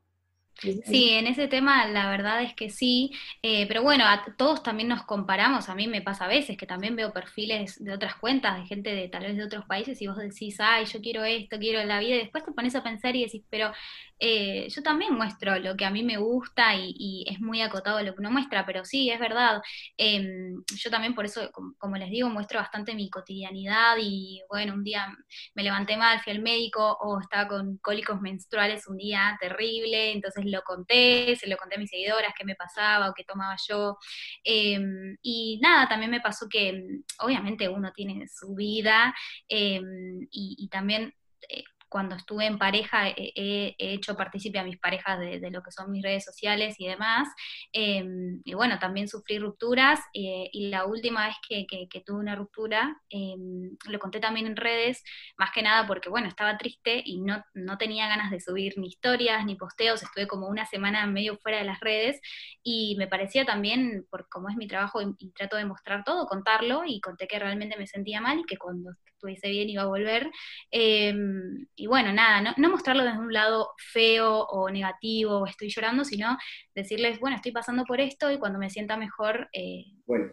Sí, en ese tema la verdad es que sí, eh, pero bueno, a todos también nos comparamos, a mí me pasa a veces que también veo perfiles de otras cuentas, de gente de tal vez de otros países y vos decís, ay, yo quiero esto, quiero la vida, y después te pones a pensar y decís, pero eh, yo también muestro lo que a mí me gusta y, es muy acotado lo que uno muestra, pero sí, es verdad. Em, yo también por eso, como, les digo, muestro bastante mi cotidianidad y bueno, un día me levanté mal, fui al médico o estaba con cólicos menstruales un día terrible, entonces lo conté, se lo conté a mis seguidoras qué me pasaba o qué tomaba yo. Em, y nada, también me pasó que obviamente uno tiene su vida em, y, y, también eh, cuando estuve en pareja he, hecho partícipe a mis parejas de, lo que son mis redes sociales y demás. Em, y bueno, también sufrí rupturas eh, y la última vez que, tuve una ruptura, em, lo conté también en redes, más que nada porque bueno, estaba triste y no, no tenía ganas de subir ni historias ni posteos, estuve como una semana medio fuera de las redes y me parecía también, por como es mi trabajo y, trato de mostrar todo, contarlo y conté que realmente me sentía mal y que cuando estuviese bien iba a volver. Em, y bueno, nada, no, mostrarlo desde un lado feo o negativo o estoy llorando, sino decirles, bueno, estoy pasando por esto y cuando me sienta mejor eh,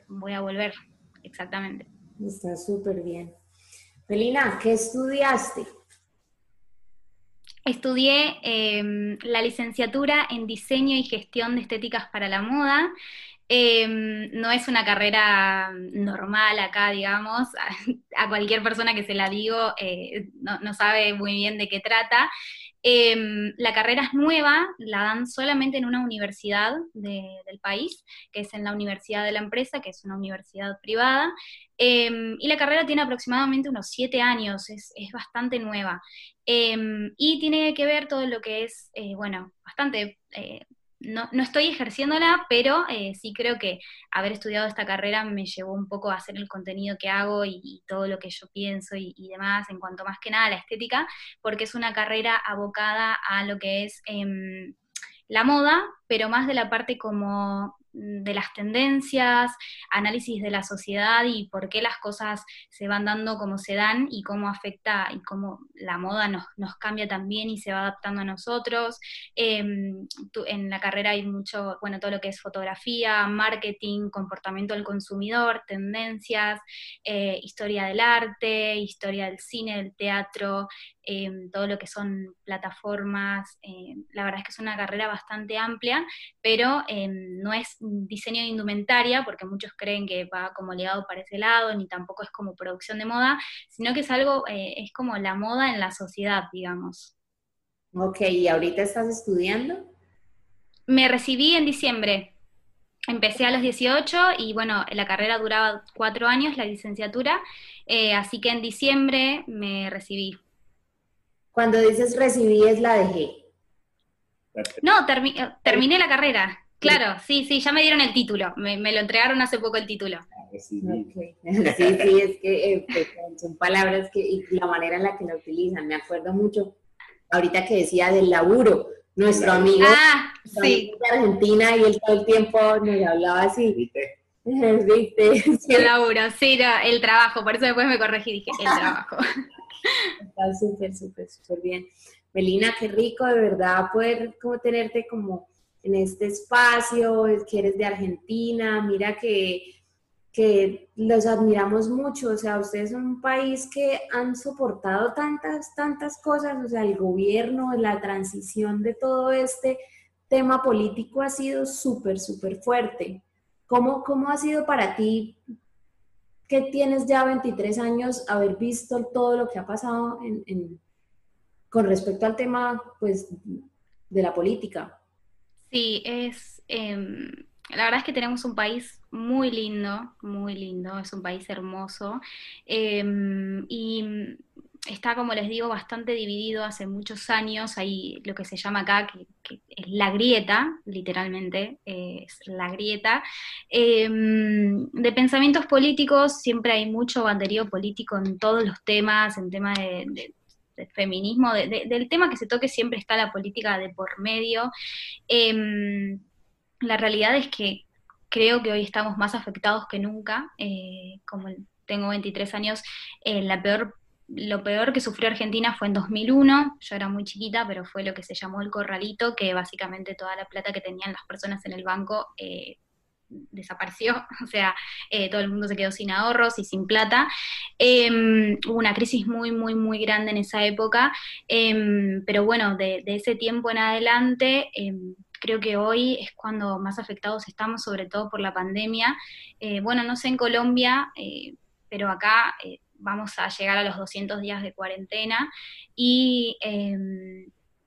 voy a volver. Exactamente. Está súper bien. Melina, ¿qué estudiaste? Estudié em, la licenciatura en diseño y gestión de estéticas para la moda. Em, no es una carrera normal acá, digamos. A, cualquier persona que se la digo eh, no, sabe muy bien de qué trata. Em, la carrera es nueva, la dan solamente en una universidad del país, que es en la Universidad de la Empresa, que es una universidad privada. Em, y la carrera tiene aproximadamente unos siete años, es, bastante nueva. Y tiene que ver todo lo que es, eh, bueno, bastante... Eh, no, estoy ejerciéndola, pero eh, sí creo que haber estudiado esta carrera me llevó un poco a hacer el contenido que hago y, todo lo que yo pienso y, demás, en cuanto más que nada a la estética, porque es una carrera abocada a lo que es em, la moda, pero más de la parte como de las tendencias, análisis de la sociedad y por qué las cosas se van dando como se dan y cómo afecta y cómo la moda nos, cambia también y se va adaptando a nosotros. Em, en la carrera hay mucho, bueno, todo lo que es fotografía, marketing, comportamiento del consumidor, tendencias, eh, historia del arte, historia del cine, del teatro, em, todo lo que son plataformas. Em, la verdad es que es una carrera bastante amplia, pero no es diseño de indumentaria, porque muchos creen que va como ligado para ese lado, ni tampoco es como producción de moda, sino que es algo, eh, es como la moda en la sociedad, digamos. Ok, ¿y ahorita estás estudiando? Me recibí en diciembre. Empecé a los 18 y bueno, la carrera duraba cuatro años, la licenciatura, eh, así que en diciembre me recibí. Cuando dices recibí es la dejé. No, terminé la carrera. Claro, sí, sí, ya me dieron el título, me, lo entregaron hace poco el título. Sí, sí, es que eh, pues, son palabras que, y la manera en la que la utilizan, me acuerdo mucho, ahorita que decía del laburo, nuestro amigo, ah, sí. de Argentina y él todo el tiempo nos hablaba así. ¿Viste? El laburo, sí, el trabajo, por eso después me corregí y dije, el trabajo. Está súper, súper, súper bien. Melina, qué rico de verdad poder como tenerte como en este espacio, que eres de Argentina, mira que, que los admiramos mucho, o sea, ustedes son un país que han soportado tantas, tantas cosas, o sea, el gobierno, la transición de todo este tema político ha sido súper, súper fuerte. ¿Cómo, ¿Cómo ha sido para ti que tienes ya 23 años haber visto todo lo que ha pasado con respecto al tema pues, de la política? Sí, es, em, la verdad es que tenemos un país muy lindo, muy lindo, es un país hermoso em, y está, como les digo, bastante dividido hace muchos años, hay lo que se llama acá, que, es la grieta, literalmente, es la grieta. Em, de pensamientos políticos, siempre hay mucho banderío político en todos los temas, en temas de feminismo, del tema que se toque siempre está la política de por medio. Em, la realidad es que creo que hoy estamos más afectados que nunca, eh, como tengo 23 años, eh, la peor lo peor que sufrió Argentina fue en 2001, yo era muy chiquita, pero fue lo que se llamó el corralito, que básicamente toda la plata que tenían las personas en el banco eh, desapareció, o sea, eh, todo el mundo se quedó sin ahorros y sin plata. Em, hubo una crisis muy, muy, muy grande en esa época, em, pero bueno, de, ese tiempo en adelante, em, creo que hoy es cuando más afectados estamos, sobre todo por la pandemia. Eh, bueno, no sé en Colombia, eh, pero acá vamos a llegar a los 200 días de cuarentena y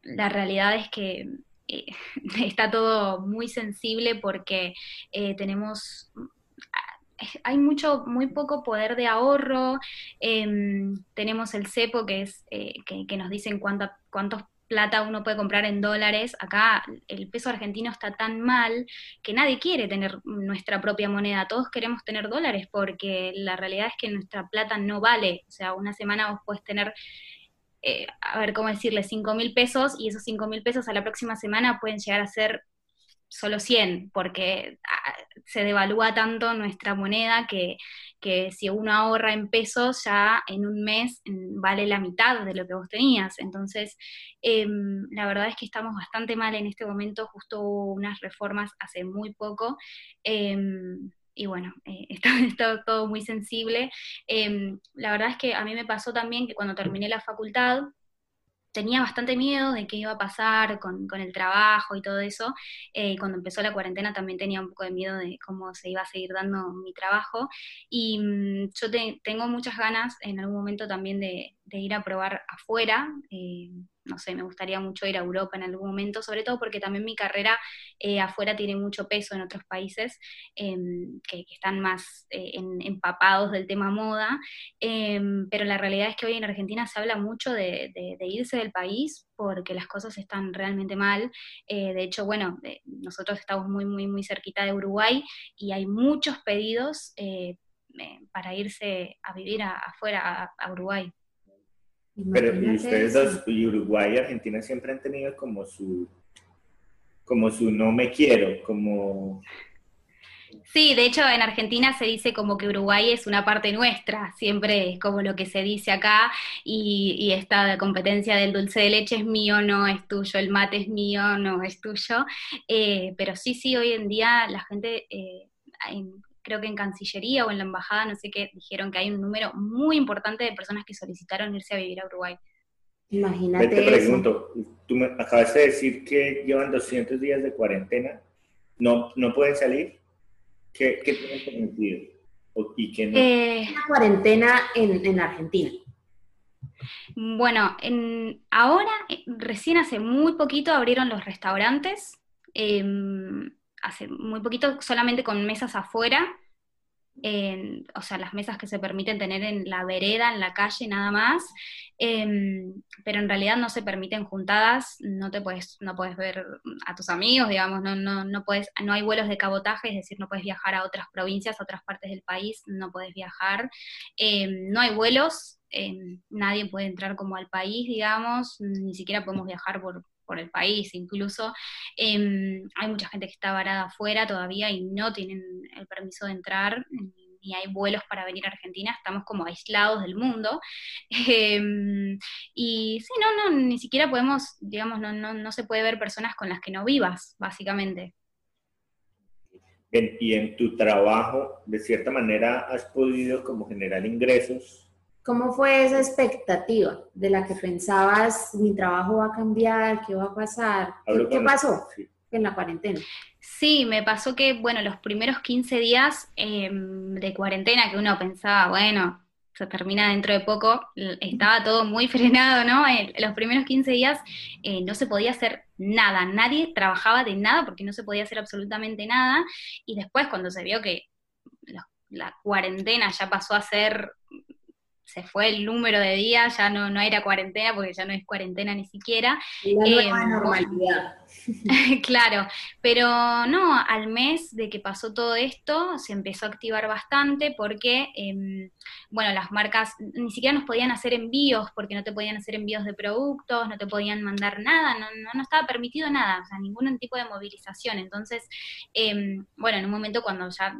la realidad es que eh, está todo muy sensible porque eh, tenemos hay mucho, muy poco poder de ahorro, em, tenemos el cepo que es eh, que, nos dicen cuánta, cuántos plata uno puede comprar en dólares, acá el peso argentino está tan mal que nadie quiere tener nuestra propia moneda, todos queremos tener dólares porque la realidad es que nuestra plata no vale, o sea, una semana vos puedes tener eh, a ver cómo decirle, 5 mil pesos y esos 5 mil pesos a la próxima semana pueden llegar a ser solo 100, porque ah, se devalúa tanto nuestra moneda que, si uno ahorra en pesos ya en un mes vale la mitad de lo que vos tenías. Entonces, em, la verdad es que estamos bastante mal en este momento, justo hubo unas reformas hace muy poco. Em, y bueno, eh, está, todo muy sensible. Em, la verdad es que a mí me pasó también que cuando terminé la facultad, tenía bastante miedo de qué iba a pasar con, el trabajo y todo eso. Eh, cuando empezó la cuarentena también tenía un poco de miedo de cómo se iba a seguir dando mi trabajo. Y mm, yo tengo muchas ganas en algún momento también de, ir a probar afuera. No sé, me gustaría mucho ir a Europa en algún momento, sobre todo porque también mi carrera eh, afuera tiene mucho peso en otros países em, que, están más eh, empapados del tema moda, em, pero la realidad es que hoy en Argentina se habla mucho de, irse del país porque las cosas están realmente mal. Eh, de hecho, bueno, nosotros estamos muy, muy, muy cerquita de Uruguay y hay muchos pedidos para irse a vivir afuera, a Uruguay. Pero y ustedes y Uruguay y Argentina siempre han tenido como su, como su no me quiero, como... Sí, de hecho en Argentina se dice como que Uruguay es una parte nuestra, siempre es como lo que se dice acá, y, y esta competencia del dulce de leche es mío, no es tuyo, el mate es mío, no es tuyo, eh, pero sí, sí, hoy en día la gente eh, creo que en Cancillería o en la Embajada, no sé qué, dijeron que hay un número muy importante de personas que solicitaron irse a vivir a Uruguay. Imagínate. Te pregunto, tú me acabas de decir que llevan 200 días de cuarentena, ¿no, no pueden salir? ¿Qué, qué tienen permitido? ¿Y qué no? Eh, cuarentena en, en Argentina. Bueno, en, ahora, eh, recién hace muy poquito abrieron los restaurantes. Eh, hace muy poquito solamente con mesas afuera, o sea, las mesas que se permiten tener en la vereda, en la calle, nada más, em, pero en realidad no se permiten juntadas, no te puedes, no puedes ver a tus amigos, digamos, no, no, no puedes, no hay vuelos de cabotaje, es decir, no puedes viajar a otras provincias, a otras partes del país, no puedes viajar, em, no hay vuelos, em, nadie puede entrar como al país, digamos, ni siquiera podemos viajar por, por el país incluso. Em, hay mucha gente que está varada afuera todavía y no tienen el permiso de entrar, ni hay vuelos para venir a Argentina, estamos como aislados del mundo. Em, y sí, no, no, ni siquiera podemos, digamos, no, no, no se puede ver personas con las que no vivas, básicamente. y en tu trabajo, de cierta manera, has podido como generar ingresos ¿Cómo fue esa expectativa de la que pensabas, mi trabajo va a cambiar, qué va a pasar? ¿Qué, pasó en la cuarentena? Sí, me pasó que, bueno, los primeros 15 días em, de cuarentena que uno pensaba, bueno, se termina dentro de poco, estaba todo muy frenado, ¿no? los primeros 15 días eh, no se podía hacer nada, nadie trabajaba de nada porque no se podía hacer absolutamente nada. Y después cuando se vio que la cuarentena ya pasó a ser se fue el número de días, ya no, no era cuarentena, porque ya no es cuarentena ni siquiera. La nueva em, normalidad. claro, pero no, al mes de que pasó todo esto, se empezó a activar bastante porque, em, bueno, las marcas ni siquiera nos podían hacer envíos, porque no te podían hacer envíos de productos, no te podían mandar nada, no, no, estaba permitido nada, o sea, ningún tipo de movilización. Entonces, em, bueno, en un momento cuando ya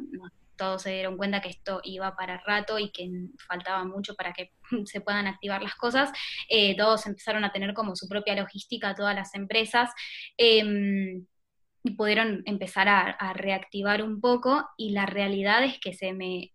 todos se dieron cuenta que esto iba para rato y que faltaba mucho para que se puedan activar las cosas, eh, todos empezaron a tener como su propia logística, todas las empresas. Em, y pudieron empezar a, reactivar un poco y la realidad es que se me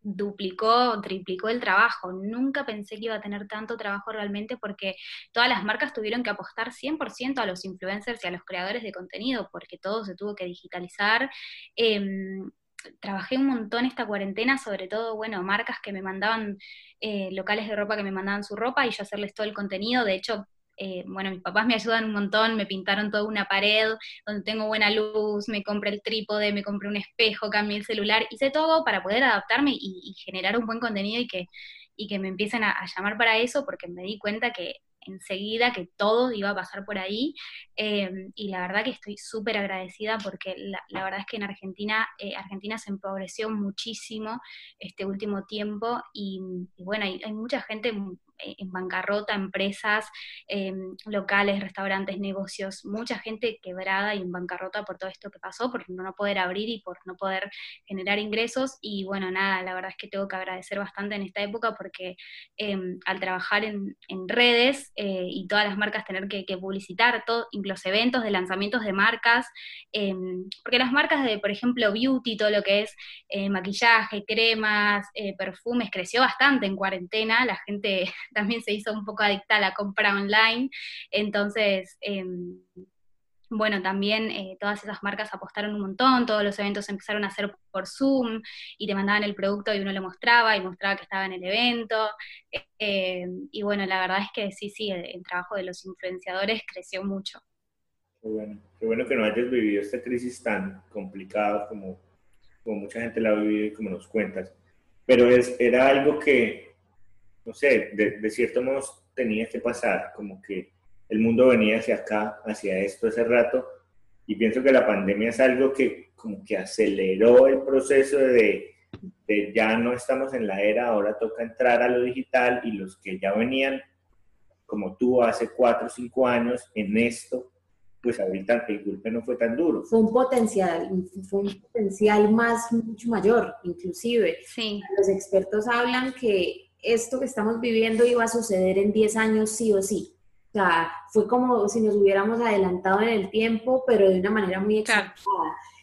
duplicó, triplicó el trabajo. Nunca pensé que iba a tener tanto trabajo realmente porque todas las marcas tuvieron que apostar 100% a los influencers y a los creadores de contenido porque todo se tuvo que digitalizar. Em, trabajé un montón esta cuarentena, sobre todo, bueno, marcas que me mandaban, eh, locales de ropa que me mandaban su ropa y yo hacerles todo el contenido. De hecho, eh, bueno, mis papás me ayudan un montón, me pintaron toda una pared donde tengo buena luz, me compré el trípode, me compré un espejo, cambié el celular, hice todo para poder adaptarme y, generar un buen contenido y que, y que me empiecen a, llamar para eso, porque me di cuenta que enseguida que todo iba a pasar por ahí. Eh, y la verdad que estoy súper agradecida porque la, verdad es que en Argentina, eh, Argentina se empobreció muchísimo este último tiempo y, bueno, hay, mucha gente en bancarrota, empresas, em, locales, restaurantes, negocios, mucha gente quebrada y en bancarrota por todo esto que pasó, por no poder abrir y por no poder generar ingresos. Y bueno, nada, la verdad es que tengo que agradecer bastante en esta época porque em, al trabajar en, redes eh, y todas las marcas tener que, publicitar, todo, los eventos de lanzamientos de marcas, em, porque las marcas de, por ejemplo, beauty, todo lo que es eh, maquillaje, cremas, eh, perfumes, creció bastante en cuarentena, la gente también se hizo un poco adicta a la compra online, entonces... Bueno, también eh, todas esas marcas apostaron un montón, todos los eventos empezaron a hacer por Zoom y te mandaban el producto y uno le mostraba y mostraba que estaba en el evento. Eh, y bueno, la verdad es que sí, sí, el, trabajo de los influenciadores creció mucho. Qué bueno, qué bueno que no hayas vivido esta crisis tan complicada como, como mucha gente la ha vivido y como nos cuentas. Pero es, era algo que, no sé, de, de cierto modo tenía que pasar, como que el mundo venía hacia acá, hacia esto hace rato, y pienso que la pandemia es algo que como que aceleró el proceso de, de ya no estamos en la era, ahora toca entrar a lo digital y los que ya venían, como tú hace cuatro o cinco años en esto, pues ahorita el golpe no fue tan duro. Fue un potencial, fue un potencial más, mucho mayor, inclusive. Sí. Los expertos hablan que esto que estamos viviendo iba a suceder en 10 años sí o sí. O sea, fue como si nos hubiéramos adelantado en el tiempo, pero de una manera muy exagerada.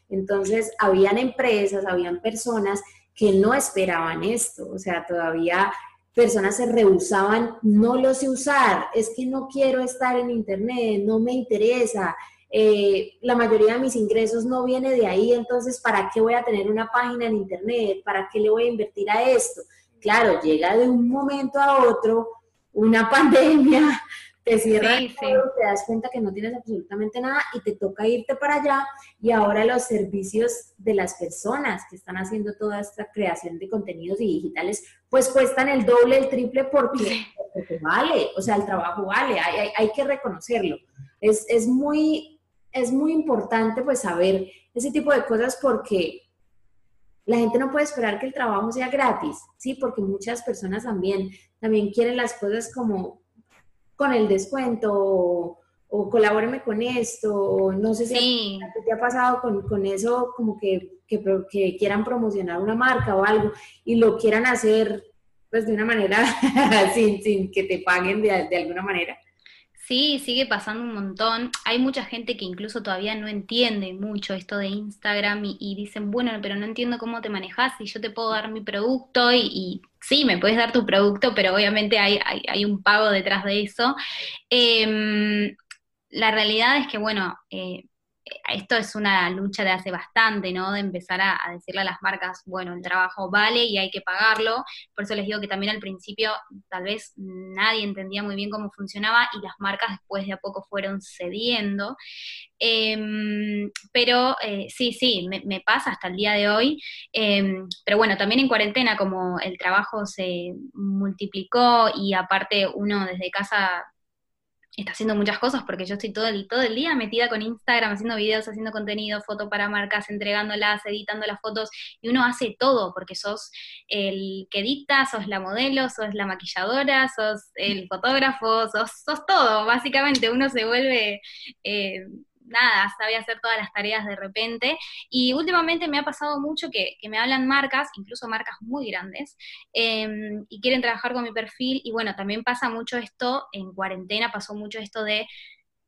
Entonces, habían empresas, habían personas que no esperaban esto, o sea, todavía personas se rehusaban, no lo sé usar, es que no quiero estar en Internet, no me interesa, eh, la mayoría de mis ingresos no viene de ahí, entonces, ¿para qué voy a tener una página en Internet? ¿Para qué le voy a invertir a esto? Claro, llega de un momento a otro una pandemia, te cierran te das cuenta que no tienes absolutamente nada y te toca irte para allá y ahora los servicios de las personas que están haciendo toda esta creación de contenidos digitales pues cuestan el doble, el triple porque, vale, o sea, el trabajo vale, hay, hay, que reconocerlo. Es, es, muy, es muy importante pues saber ese tipo de cosas porque la gente no puede esperar que el trabajo sea gratis, ¿sí? Porque muchas personas también, también quieren las cosas como con el descuento o, o colabóreme con esto, o no sé si te ha pasado con, eso, como que, que, quieran promocionar una marca o algo y lo quieran hacer pues de una manera sin, sin que te paguen de, de alguna manera. Sí, sigue pasando un montón. Hay mucha gente que incluso todavía no entiende mucho esto de Instagram y, dicen, bueno, pero no entiendo cómo te manejas y yo te puedo dar mi producto y, sí, me puedes dar tu producto, pero obviamente hay, hay, un pago detrás de eso. Em, la realidad es que, bueno, eh, esto es una lucha de hace bastante, ¿no? De empezar a, decirle a las marcas, bueno, el trabajo vale y hay que pagarlo. Por eso les digo que también al principio tal vez nadie entendía muy bien cómo funcionaba y las marcas después de a poco fueron cediendo. Em, pero eh, sí, sí, me, pasa hasta el día de hoy. Em, pero bueno, también en cuarentena, como el trabajo se multiplicó y aparte uno desde casa está haciendo muchas cosas porque yo estoy todo el, todo el día metida con Instagram, haciendo videos, haciendo contenido, foto para marcas, entregándolas, editando las fotos, y uno hace todo porque sos el que edita, sos la modelo, sos la maquilladora, sos el fotógrafo, sos, sos todo, básicamente uno se vuelve... Eh, nada, sabe hacer todas las tareas de repente. Y últimamente me ha pasado mucho que, me hablan marcas, incluso marcas muy grandes, em, y quieren trabajar con mi perfil. Y bueno, también pasa mucho esto, en cuarentena pasó mucho esto de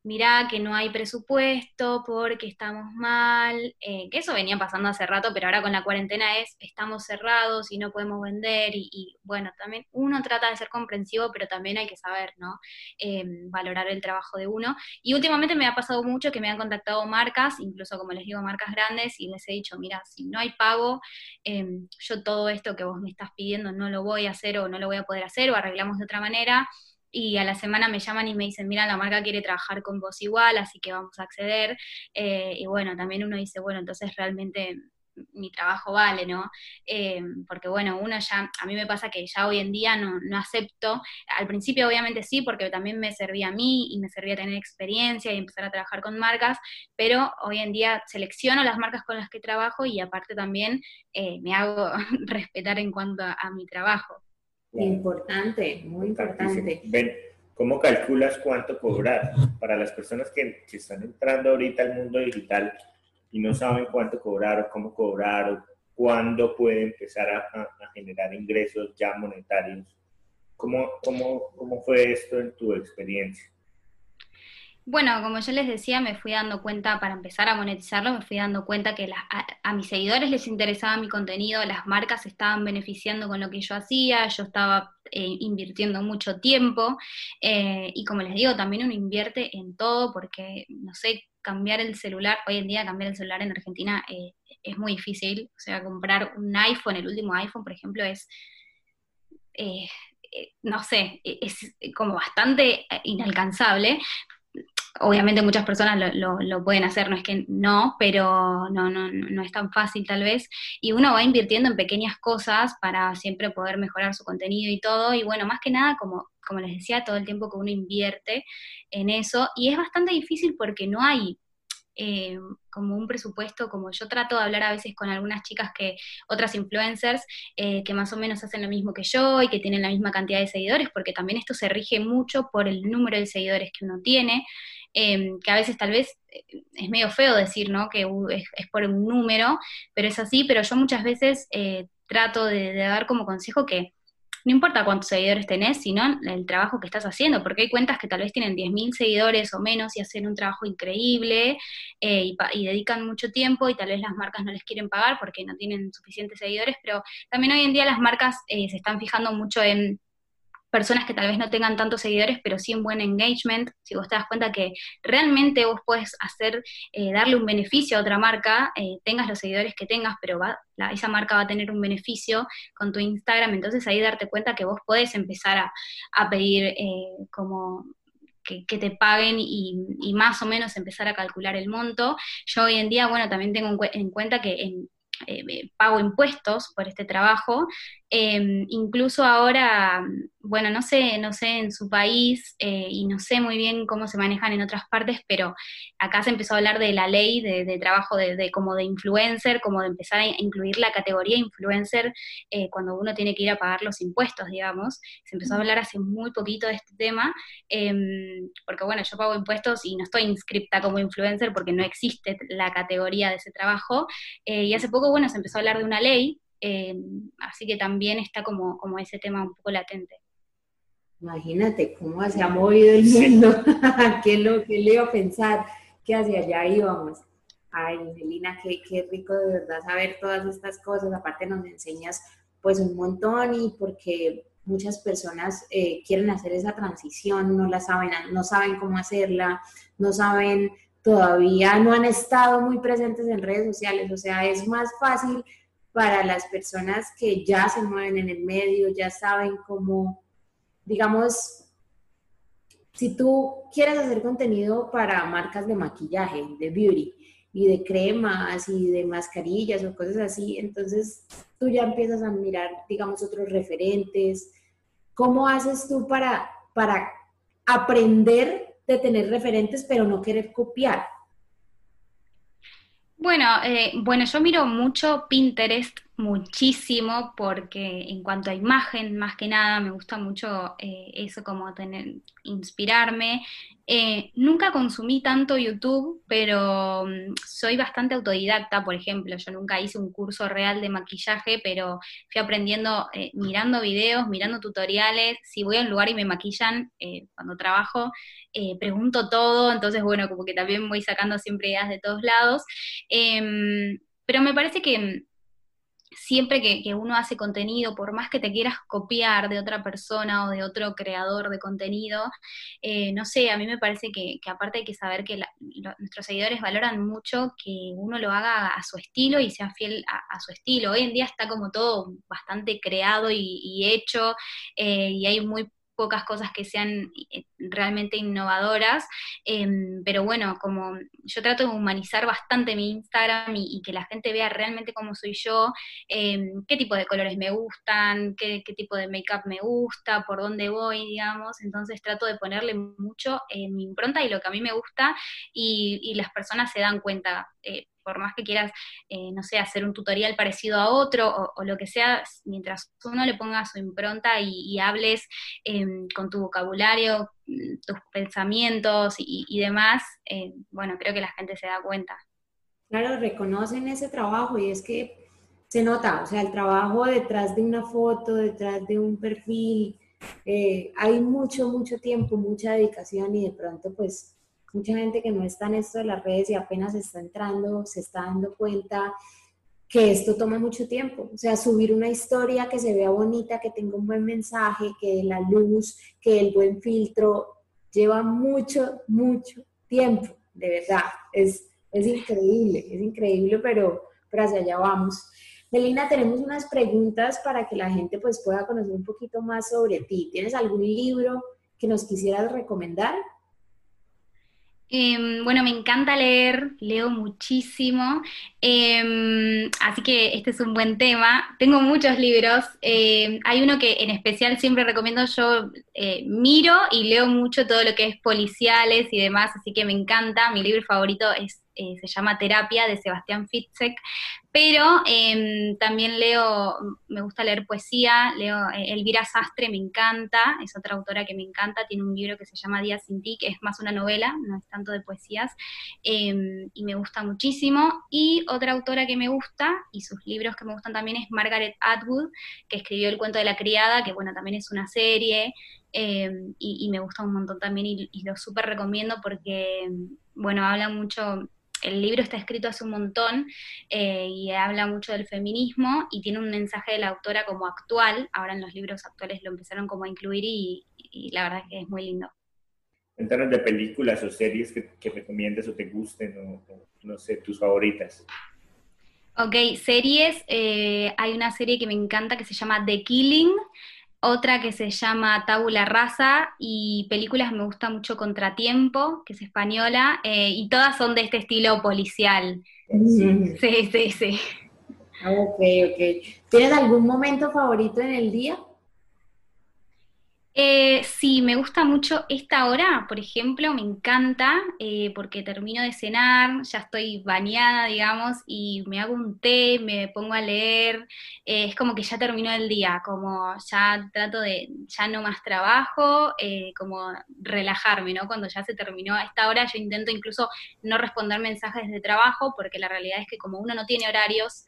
mirá que no hay presupuesto porque estamos mal, eh, que eso venía pasando hace rato, pero ahora con la cuarentena es, estamos cerrados y no podemos vender y, bueno, también uno trata de ser comprensivo, pero también hay que saber, ¿no? Em, valorar el trabajo de uno. Y últimamente me ha pasado mucho que me han contactado marcas, incluso como les digo, marcas grandes, y les he dicho, mira, si no hay pago, em, yo todo esto que vos me estás pidiendo no lo voy a hacer o no lo voy a poder hacer o arreglamos de otra manera y a la semana me llaman y me dicen, mira, la marca quiere trabajar con vos igual, así que vamos a acceder. Eh, y bueno, también uno dice, bueno, entonces realmente mi trabajo vale, ¿no? Eh, porque bueno, uno ya, a mí me pasa que ya hoy en día no, no, acepto, al principio obviamente sí, porque también me servía a mí y me servía tener experiencia y empezar a trabajar con marcas, pero hoy en día selecciono las marcas con las que trabajo y aparte también eh, me hago respetar en cuanto a mi trabajo. Importante, muy importante. Ven, ¿cómo calculas cuánto cobrar? Para las personas que, están entrando ahorita al mundo digital y no saben cuánto cobrar o cómo cobrar o cuándo puede empezar a, generar ingresos ya monetarios. ¿Cómo, cómo, ¿Cómo fue esto en tu experiencia? Bueno, como yo les decía, me fui dando cuenta, para empezar a monetizarlo, me fui dando cuenta que a, mis seguidores les interesaba mi contenido, las marcas estaban beneficiando con lo que yo hacía, yo estaba eh, invirtiendo mucho tiempo eh, y como les digo, también uno invierte en todo porque, no sé, cambiar el celular, hoy en día cambiar el celular en Argentina eh, es muy difícil, o sea, comprar un iPhone, el último iPhone, por ejemplo, es... no sé, es como bastante inalcanzable, obviamente muchas personas lo, lo, pueden hacer, no es que no, pero no, no, no es tan fácil tal vez. Y uno va invirtiendo en pequeñas cosas para siempre poder mejorar su contenido y todo. Y bueno, más que nada, como, como les decía, todo el tiempo que uno invierte en eso. Y es bastante difícil porque no hay eh, como un presupuesto, como yo trato de hablar a veces con algunas chicas que, otras influencers, eh, que más o menos hacen lo mismo que yo y que tienen la misma cantidad de seguidores, porque también esto se rige mucho por el número de seguidores que uno tiene. Em, que a veces tal vez eh, es medio feo decir, ¿no? Que es, por un número, pero es así, pero yo muchas veces eh, trato de, dar como consejo que no importa cuántos seguidores tenés, sino el trabajo que estás haciendo, porque hay cuentas que tal vez tienen 10.000 seguidores o menos y hacen un trabajo increíble eh, y, dedican mucho tiempo y tal vez las marcas no les quieren pagar porque no tienen suficientes seguidores, pero también hoy en día las marcas se están fijando mucho en personas que tal vez no tengan tantos seguidores, pero sí un buen engagement, si vos te das cuenta que realmente vos puedes hacer, eh, darle un beneficio a otra marca, eh, tengas los seguidores que tengas, pero va, esa marca va a tener un beneficio con tu Instagram, entonces ahí darte cuenta que vos podés empezar a, pedir eh, como que, te paguen y, más o menos empezar a calcular el monto. Yo hoy en día, bueno, también tengo en cuenta que en, pago impuestos por este trabajo Em, incluso ahora, bueno, no sé, no sé en su país eh, y no sé muy bien cómo se manejan en otras partes, pero acá se empezó a hablar de la ley de, trabajo de, como de influencer, como de empezar a incluir la categoría influencer eh, cuando uno tiene que ir a pagar los impuestos, digamos. Se empezó a hablar hace muy poquito de este tema, em, porque bueno, yo pago impuestos y no estoy inscripta como influencer porque no existe la categoría de ese trabajo. Eh, y hace poco, bueno, se empezó a hablar de una ley eh, así que también está como, como ese tema un poco latente. Imagínate cómo se ha movido el mundo, ¿Qué, lo, ¿qué le iba a pensar que hacia allá íbamos? Ay, Melina, qué, qué rico de verdad saber todas estas cosas, aparte nos enseñas pues un montón y porque muchas personas eh, quieren hacer esa transición, no la saben, no saben cómo hacerla, no saben todavía, no han estado muy presentes en redes sociales, o sea, es más fácil para las personas que ya se mueven en el medio, ya saben cómo, digamos, si tú quieres hacer contenido para marcas de maquillaje, de beauty y de cremas y de mascarillas o cosas así, entonces tú ya empiezas a mirar, digamos, otros referentes. ¿Cómo haces tú para, para aprender de tener referentes pero no querer copiar? Bueno, eh, bueno, yo miro mucho Pinterest, muchísimo, porque en cuanto a imagen, más que nada, me gusta mucho eh, eso como tener, inspirarme. Eh, nunca consumí tanto YouTube, pero mm, soy bastante autodidacta, por ejemplo, yo nunca hice un curso real de maquillaje, pero fui aprendiendo eh, mirando videos, mirando tutoriales, si voy a un lugar y me maquillan cuando trabajo, pregunto todo, entonces bueno, como que también voy sacando siempre ideas de todos lados, em, pero me parece que mm, siempre que, uno hace contenido, por más que te quieras copiar de otra persona o de otro creador de contenido, eh, no sé, a mí me parece que, aparte hay que saber que nuestros seguidores valoran mucho que uno lo haga a su estilo y sea fiel a, su estilo. Hoy en día está como todo bastante creado y, hecho eh, y hay muy pocas cosas que sean eh, realmente innovadoras, em, pero bueno, como yo trato de humanizar bastante mi Instagram y, que la gente vea realmente cómo soy yo, em, qué tipo de colores me gustan, qué, tipo de make-up me gusta, por dónde voy, digamos, entonces trato de ponerle mucho en mi impronta y lo que a mí me gusta y, las personas se dan cuenta. Eh, por más que quieras, eh, no sé, hacer un tutorial parecido a otro o, lo que sea, mientras uno le ponga su impronta y, hables em, con tu vocabulario, mm, tus pensamientos y, demás, eh, bueno, creo que la gente se da cuenta. Claro, reconocen ese trabajo y es que se nota, o sea, el trabajo detrás de una foto, detrás de un perfil, eh, hay mucho, mucho tiempo, mucha dedicación y de pronto pues mucha gente que no está en esto de las redes y apenas está entrando, se está dando cuenta que esto toma mucho tiempo. O sea, subir una historia que se vea bonita, que tenga un buen mensaje, que la luz, que el buen filtro, lleva mucho, mucho tiempo, de verdad. Es, es increíble, es increíble, pero, pero hacia allá vamos. Melina, tenemos unas preguntas para que la gente pues pueda conocer un poquito más sobre ti. ¿Tienes algún libro que nos quisieras recomendar? Em, bueno, me encanta leer, leo muchísimo, em, así que este es un buen tema. Tengo muchos libros, em, hay uno que en especial siempre recomiendo, yo eh, miro y leo mucho todo lo que es policiales y demás, así que me encanta, mi libro favorito es eh, se llama Terapia de Sebastián Fitzek, pero em, también leo, me gusta leer poesía, leo eh, Elvira Sastre, me encanta, es otra autora que me encanta, tiene un libro que se llama Días sin ti, que es más una novela, no es tanto de poesías, em, y me gusta muchísimo. Y otra autora que me gusta, y sus libros que me gustan también, es Margaret Atwood, que escribió El cuento de la criada, que bueno, también es una serie, em, y, me gusta un montón también, y, lo súper recomiendo porque, bueno, habla mucho el libro está escrito hace un montón eh, y habla mucho del feminismo y tiene un mensaje de la autora como actual. Ahora en los libros actuales lo empezaron como a incluir y, la verdad es que es muy lindo. Cuéntanos de películas o series que, que recomiendes o te gusten o, no sé, tus favoritas. Ok, series. Eh, hay una serie que me encanta que se llama The Killing otra que se llama Tabula Rasa y películas me gusta mucho Contratiempo, que es española, eh, y todas son de este estilo policial. Sí, sí, sí. Ok, ok. ¿Tienes algún momento favorito en el día? Eh, sí, me gusta mucho esta hora, por ejemplo, me encanta eh, porque termino de cenar, ya estoy bañada, digamos, y me hago un té, me pongo a leer, eh, es como que ya terminó el día, como ya trato de, ya no más trabajo, eh, como relajarme, ¿no? Cuando ya se terminó a esta hora, yo intento incluso no responder mensajes de trabajo, porque la realidad es que como uno no tiene horarios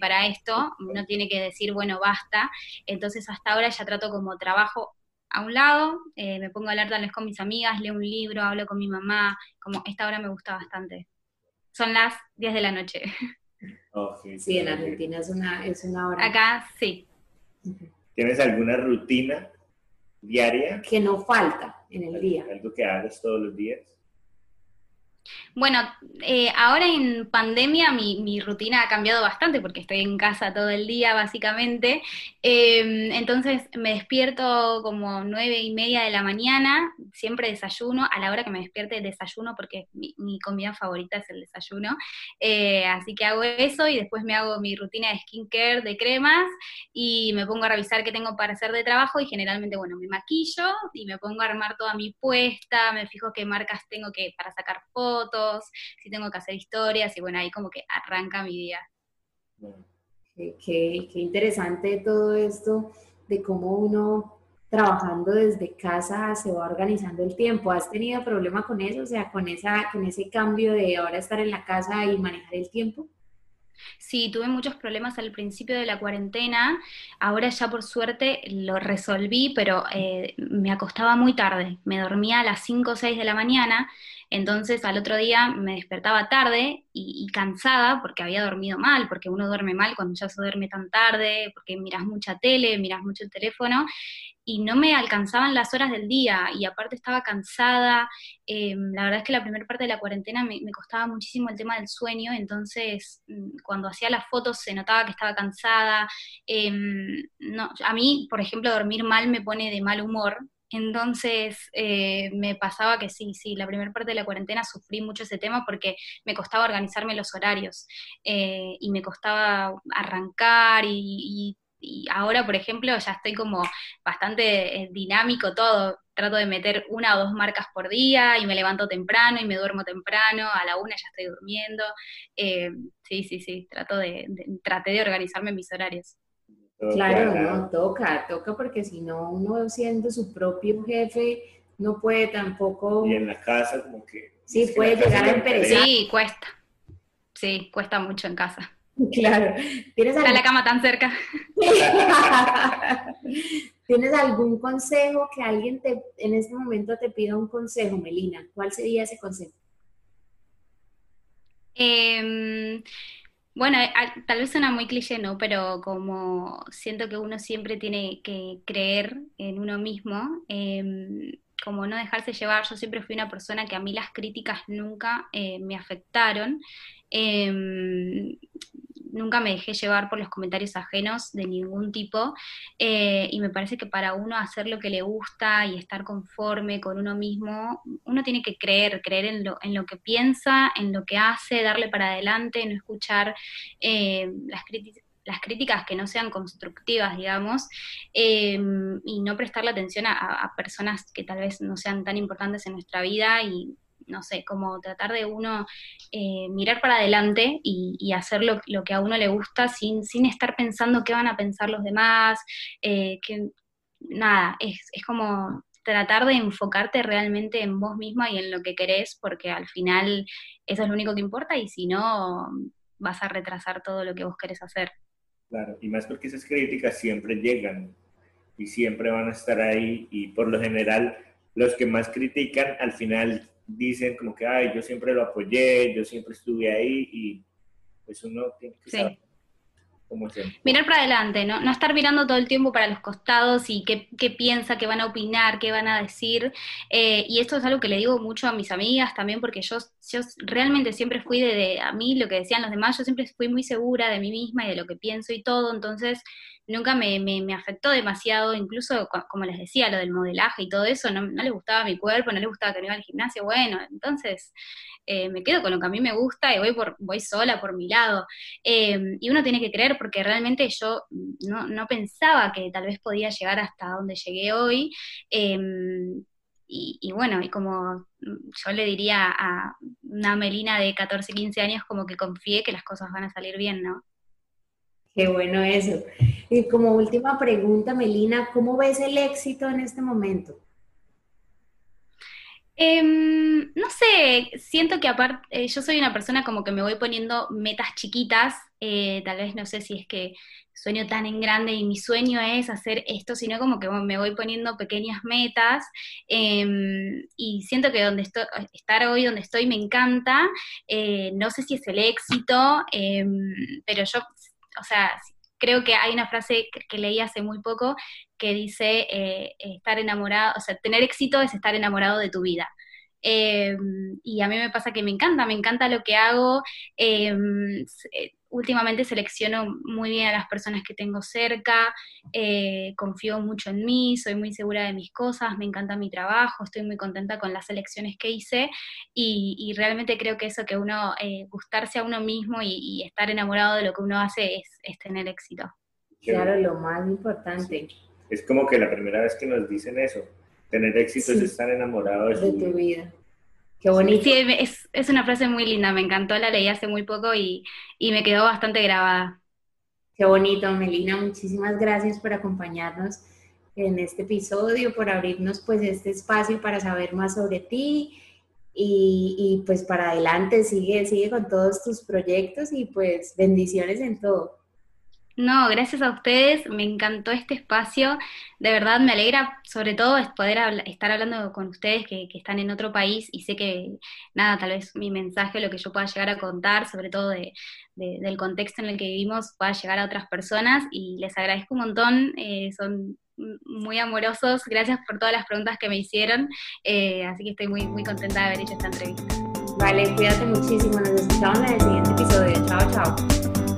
para esto, uno tiene que decir, bueno, basta, entonces hasta ahora ya trato como trabajo a un lado, eh, me pongo a hablar tal vez con mis amigas, leo un libro, hablo con mi mamá, como esta hora me gusta bastante. Son las 10 de la noche. Oh, sí, en Argentina es una, es una hora. Acá sí. ¿Tienes alguna rutina diaria? Que no falta en el día. ¿Algo que hagas todos los días? Bueno, eh, ahora en pandemia mi, rutina ha cambiado bastante porque estoy en casa todo el día básicamente. Em, entonces me despierto como nueve y media de la mañana, siempre desayuno, a la hora que me despierte desayuno porque mi, comida favorita es el desayuno. Eh, así que hago eso y después me hago mi rutina de skincare, de cremas y me pongo a revisar qué tengo para hacer de trabajo y generalmente, bueno, me maquillo y me pongo a armar toda mi puesta, me fijo qué marcas tengo que para sacar fotos si tengo que hacer historias, y bueno, ahí como que arranca mi día. Qué, interesante todo esto de cómo uno trabajando desde casa se va organizando el tiempo. ¿Has tenido problema con eso? O sea, con, esa, con ese cambio de ahora estar en la casa y manejar el tiempo. Sí, tuve muchos problemas al principio de la cuarentena, ahora ya por suerte lo resolví, pero eh, me acostaba muy tarde, me dormía a las 5 o 6 de la mañana, entonces al otro día me despertaba tarde y, cansada porque había dormido mal, porque uno duerme mal cuando ya se duerme tan tarde, porque miras mucha tele, miras mucho el teléfono, y no me alcanzaban las horas del día y aparte estaba cansada. Em, la verdad es que la primera parte de la cuarentena me, costaba muchísimo el tema del sueño, entonces mm, cuando hacía las fotos se notaba que estaba cansada. Em, no, a mí, por ejemplo, dormir mal me pone de mal humor. Entonces eh, me pasaba que sí, sí, la primera parte de la cuarentena sufrí mucho ese tema porque me costaba organizarme los horarios eh, y me costaba arrancar y y ahora, por ejemplo, ya estoy como bastante eh, dinámico todo. Trato de meter una o dos marcas por día y me levanto temprano y me duermo temprano. A la una ya estoy durmiendo. Eh, sí, sí, sí. Trato de, traté de organizarme mis horarios. Claro, no, toca, toca porque si no, uno siendo su propio jefe, no puede tampoco... Y en la casa como que... Sí, puede llegar a emperezar. Sí, cuesta. Sí, cuesta mucho en casa. Claro. ¿Tienes la cama tan cerca. ¿Tienes algún consejo que alguien te, en este momento te pida un consejo, Melina? ¿Cuál sería ese consejo? Em, bueno, eh, tal vez suena muy cliché, ¿no? Pero como siento que uno siempre tiene que creer en uno mismo, em, como no dejarse llevar, yo siempre fui una persona que a mí las críticas nunca eh, me afectaron. Em, nunca me dejé llevar por los comentarios ajenos de ningún tipo eh, y me parece que para uno hacer lo que le gusta y estar conforme con uno mismo, uno tiene que creer, creer en lo, en lo que piensa, en lo que hace, darle para adelante, no escuchar eh, las críticas las críticas que no sean constructivas, digamos, eh, y no prestarle atención a, personas que tal vez no sean tan importantes en nuestra vida y no sé, como tratar de uno eh, mirar para adelante y, hacer lo, que a uno le gusta sin, sin estar pensando qué van a pensar los demás, eh, que nada, es, es como tratar de enfocarte realmente en vos misma y en lo que querés, porque al final eso es lo único que importa y si no, vas a retrasar todo lo que vos querés hacer. Claro, y más porque esas críticas siempre llegan y siempre van a estar ahí y por lo general los que más critican al final dicen como que, ay, yo siempre lo apoyé, yo siempre estuve ahí y pues uno tiene que saber Mirar para adelante, ¿no? no estar mirando todo el tiempo para los costados y qué, qué piensa, qué van a opinar, qué van a decir. Eh, y esto es algo que le digo mucho a mis amigas también porque yo, yo realmente siempre fui de, de, a mí lo que decían los demás, yo siempre fui muy segura de mí misma y de lo que pienso y todo, entonces nunca me, me, afectó demasiado, incluso como les decía, lo del modelaje y todo eso, no, no le gustaba mi cuerpo, no le gustaba que me iba al gimnasio, bueno, entonces eh, me quedo con lo que a mí me gusta y voy, por, voy sola por mi lado. Em, y uno tiene que creer porque realmente yo no, no, pensaba que tal vez podía llegar hasta donde llegué hoy. Em, y, y, bueno, y como yo le diría a una Melina de 14, 15 años, como que confíe que las cosas van a salir bien, ¿no? Qué bueno eso. Y como última pregunta, Melina, ¿cómo ves el éxito en este momento? Em, no sé, siento que aparte, eh, yo soy una persona como que me voy poniendo metas chiquitas, eh, tal vez no sé si es que sueño tan en grande y mi sueño es hacer esto, sino como que me voy poniendo pequeñas metas em, y siento que donde estoy, estar hoy donde estoy me encanta, eh, no sé si es el éxito, em, pero yo o sea, creo que hay una frase que, leí hace muy poco que dice eh, estar enamorado, o sea, tener éxito es estar enamorado de tu vida. Em, y a mí me pasa que me encanta, me encanta lo que hago. Eh, últimamente selecciono muy bien a las personas que tengo cerca, eh, confío mucho en mí, soy muy segura de mis cosas, me encanta mi trabajo, estoy muy contenta con las elecciones que hice y, realmente creo que eso que uno, eh, gustarse a uno mismo y, estar enamorado de lo que uno hace es, tener éxito. Claro, lo más importante. Es como que la primera vez que nos dicen eso, tener éxito es estar enamorado de, tu vida. Qué bonito. Sí, es, una frase muy linda, me encantó, la leí hace muy poco y, me quedó bastante grabada. Qué bonito, Melina, muchísimas gracias por acompañarnos en este episodio, por abrirnos pues este espacio para saber más sobre ti y, y pues para adelante, sigue, sigue con todos tus proyectos y pues bendiciones en todo. No, gracias a ustedes, me encantó este espacio, de verdad me alegra sobre todo poder estar hablando con ustedes que, están en otro país y sé que, nada, tal vez mi mensaje, lo que yo pueda llegar a contar, sobre todo de, del contexto en el que vivimos, pueda llegar a otras personas y les agradezco un montón, eh, son muy amorosos, gracias por todas las preguntas que me hicieron, eh, así que estoy muy, muy contenta de haber hecho esta entrevista. Vale, cuídate muchísimo, nos escuchamos en el siguiente episodio, chao, chao.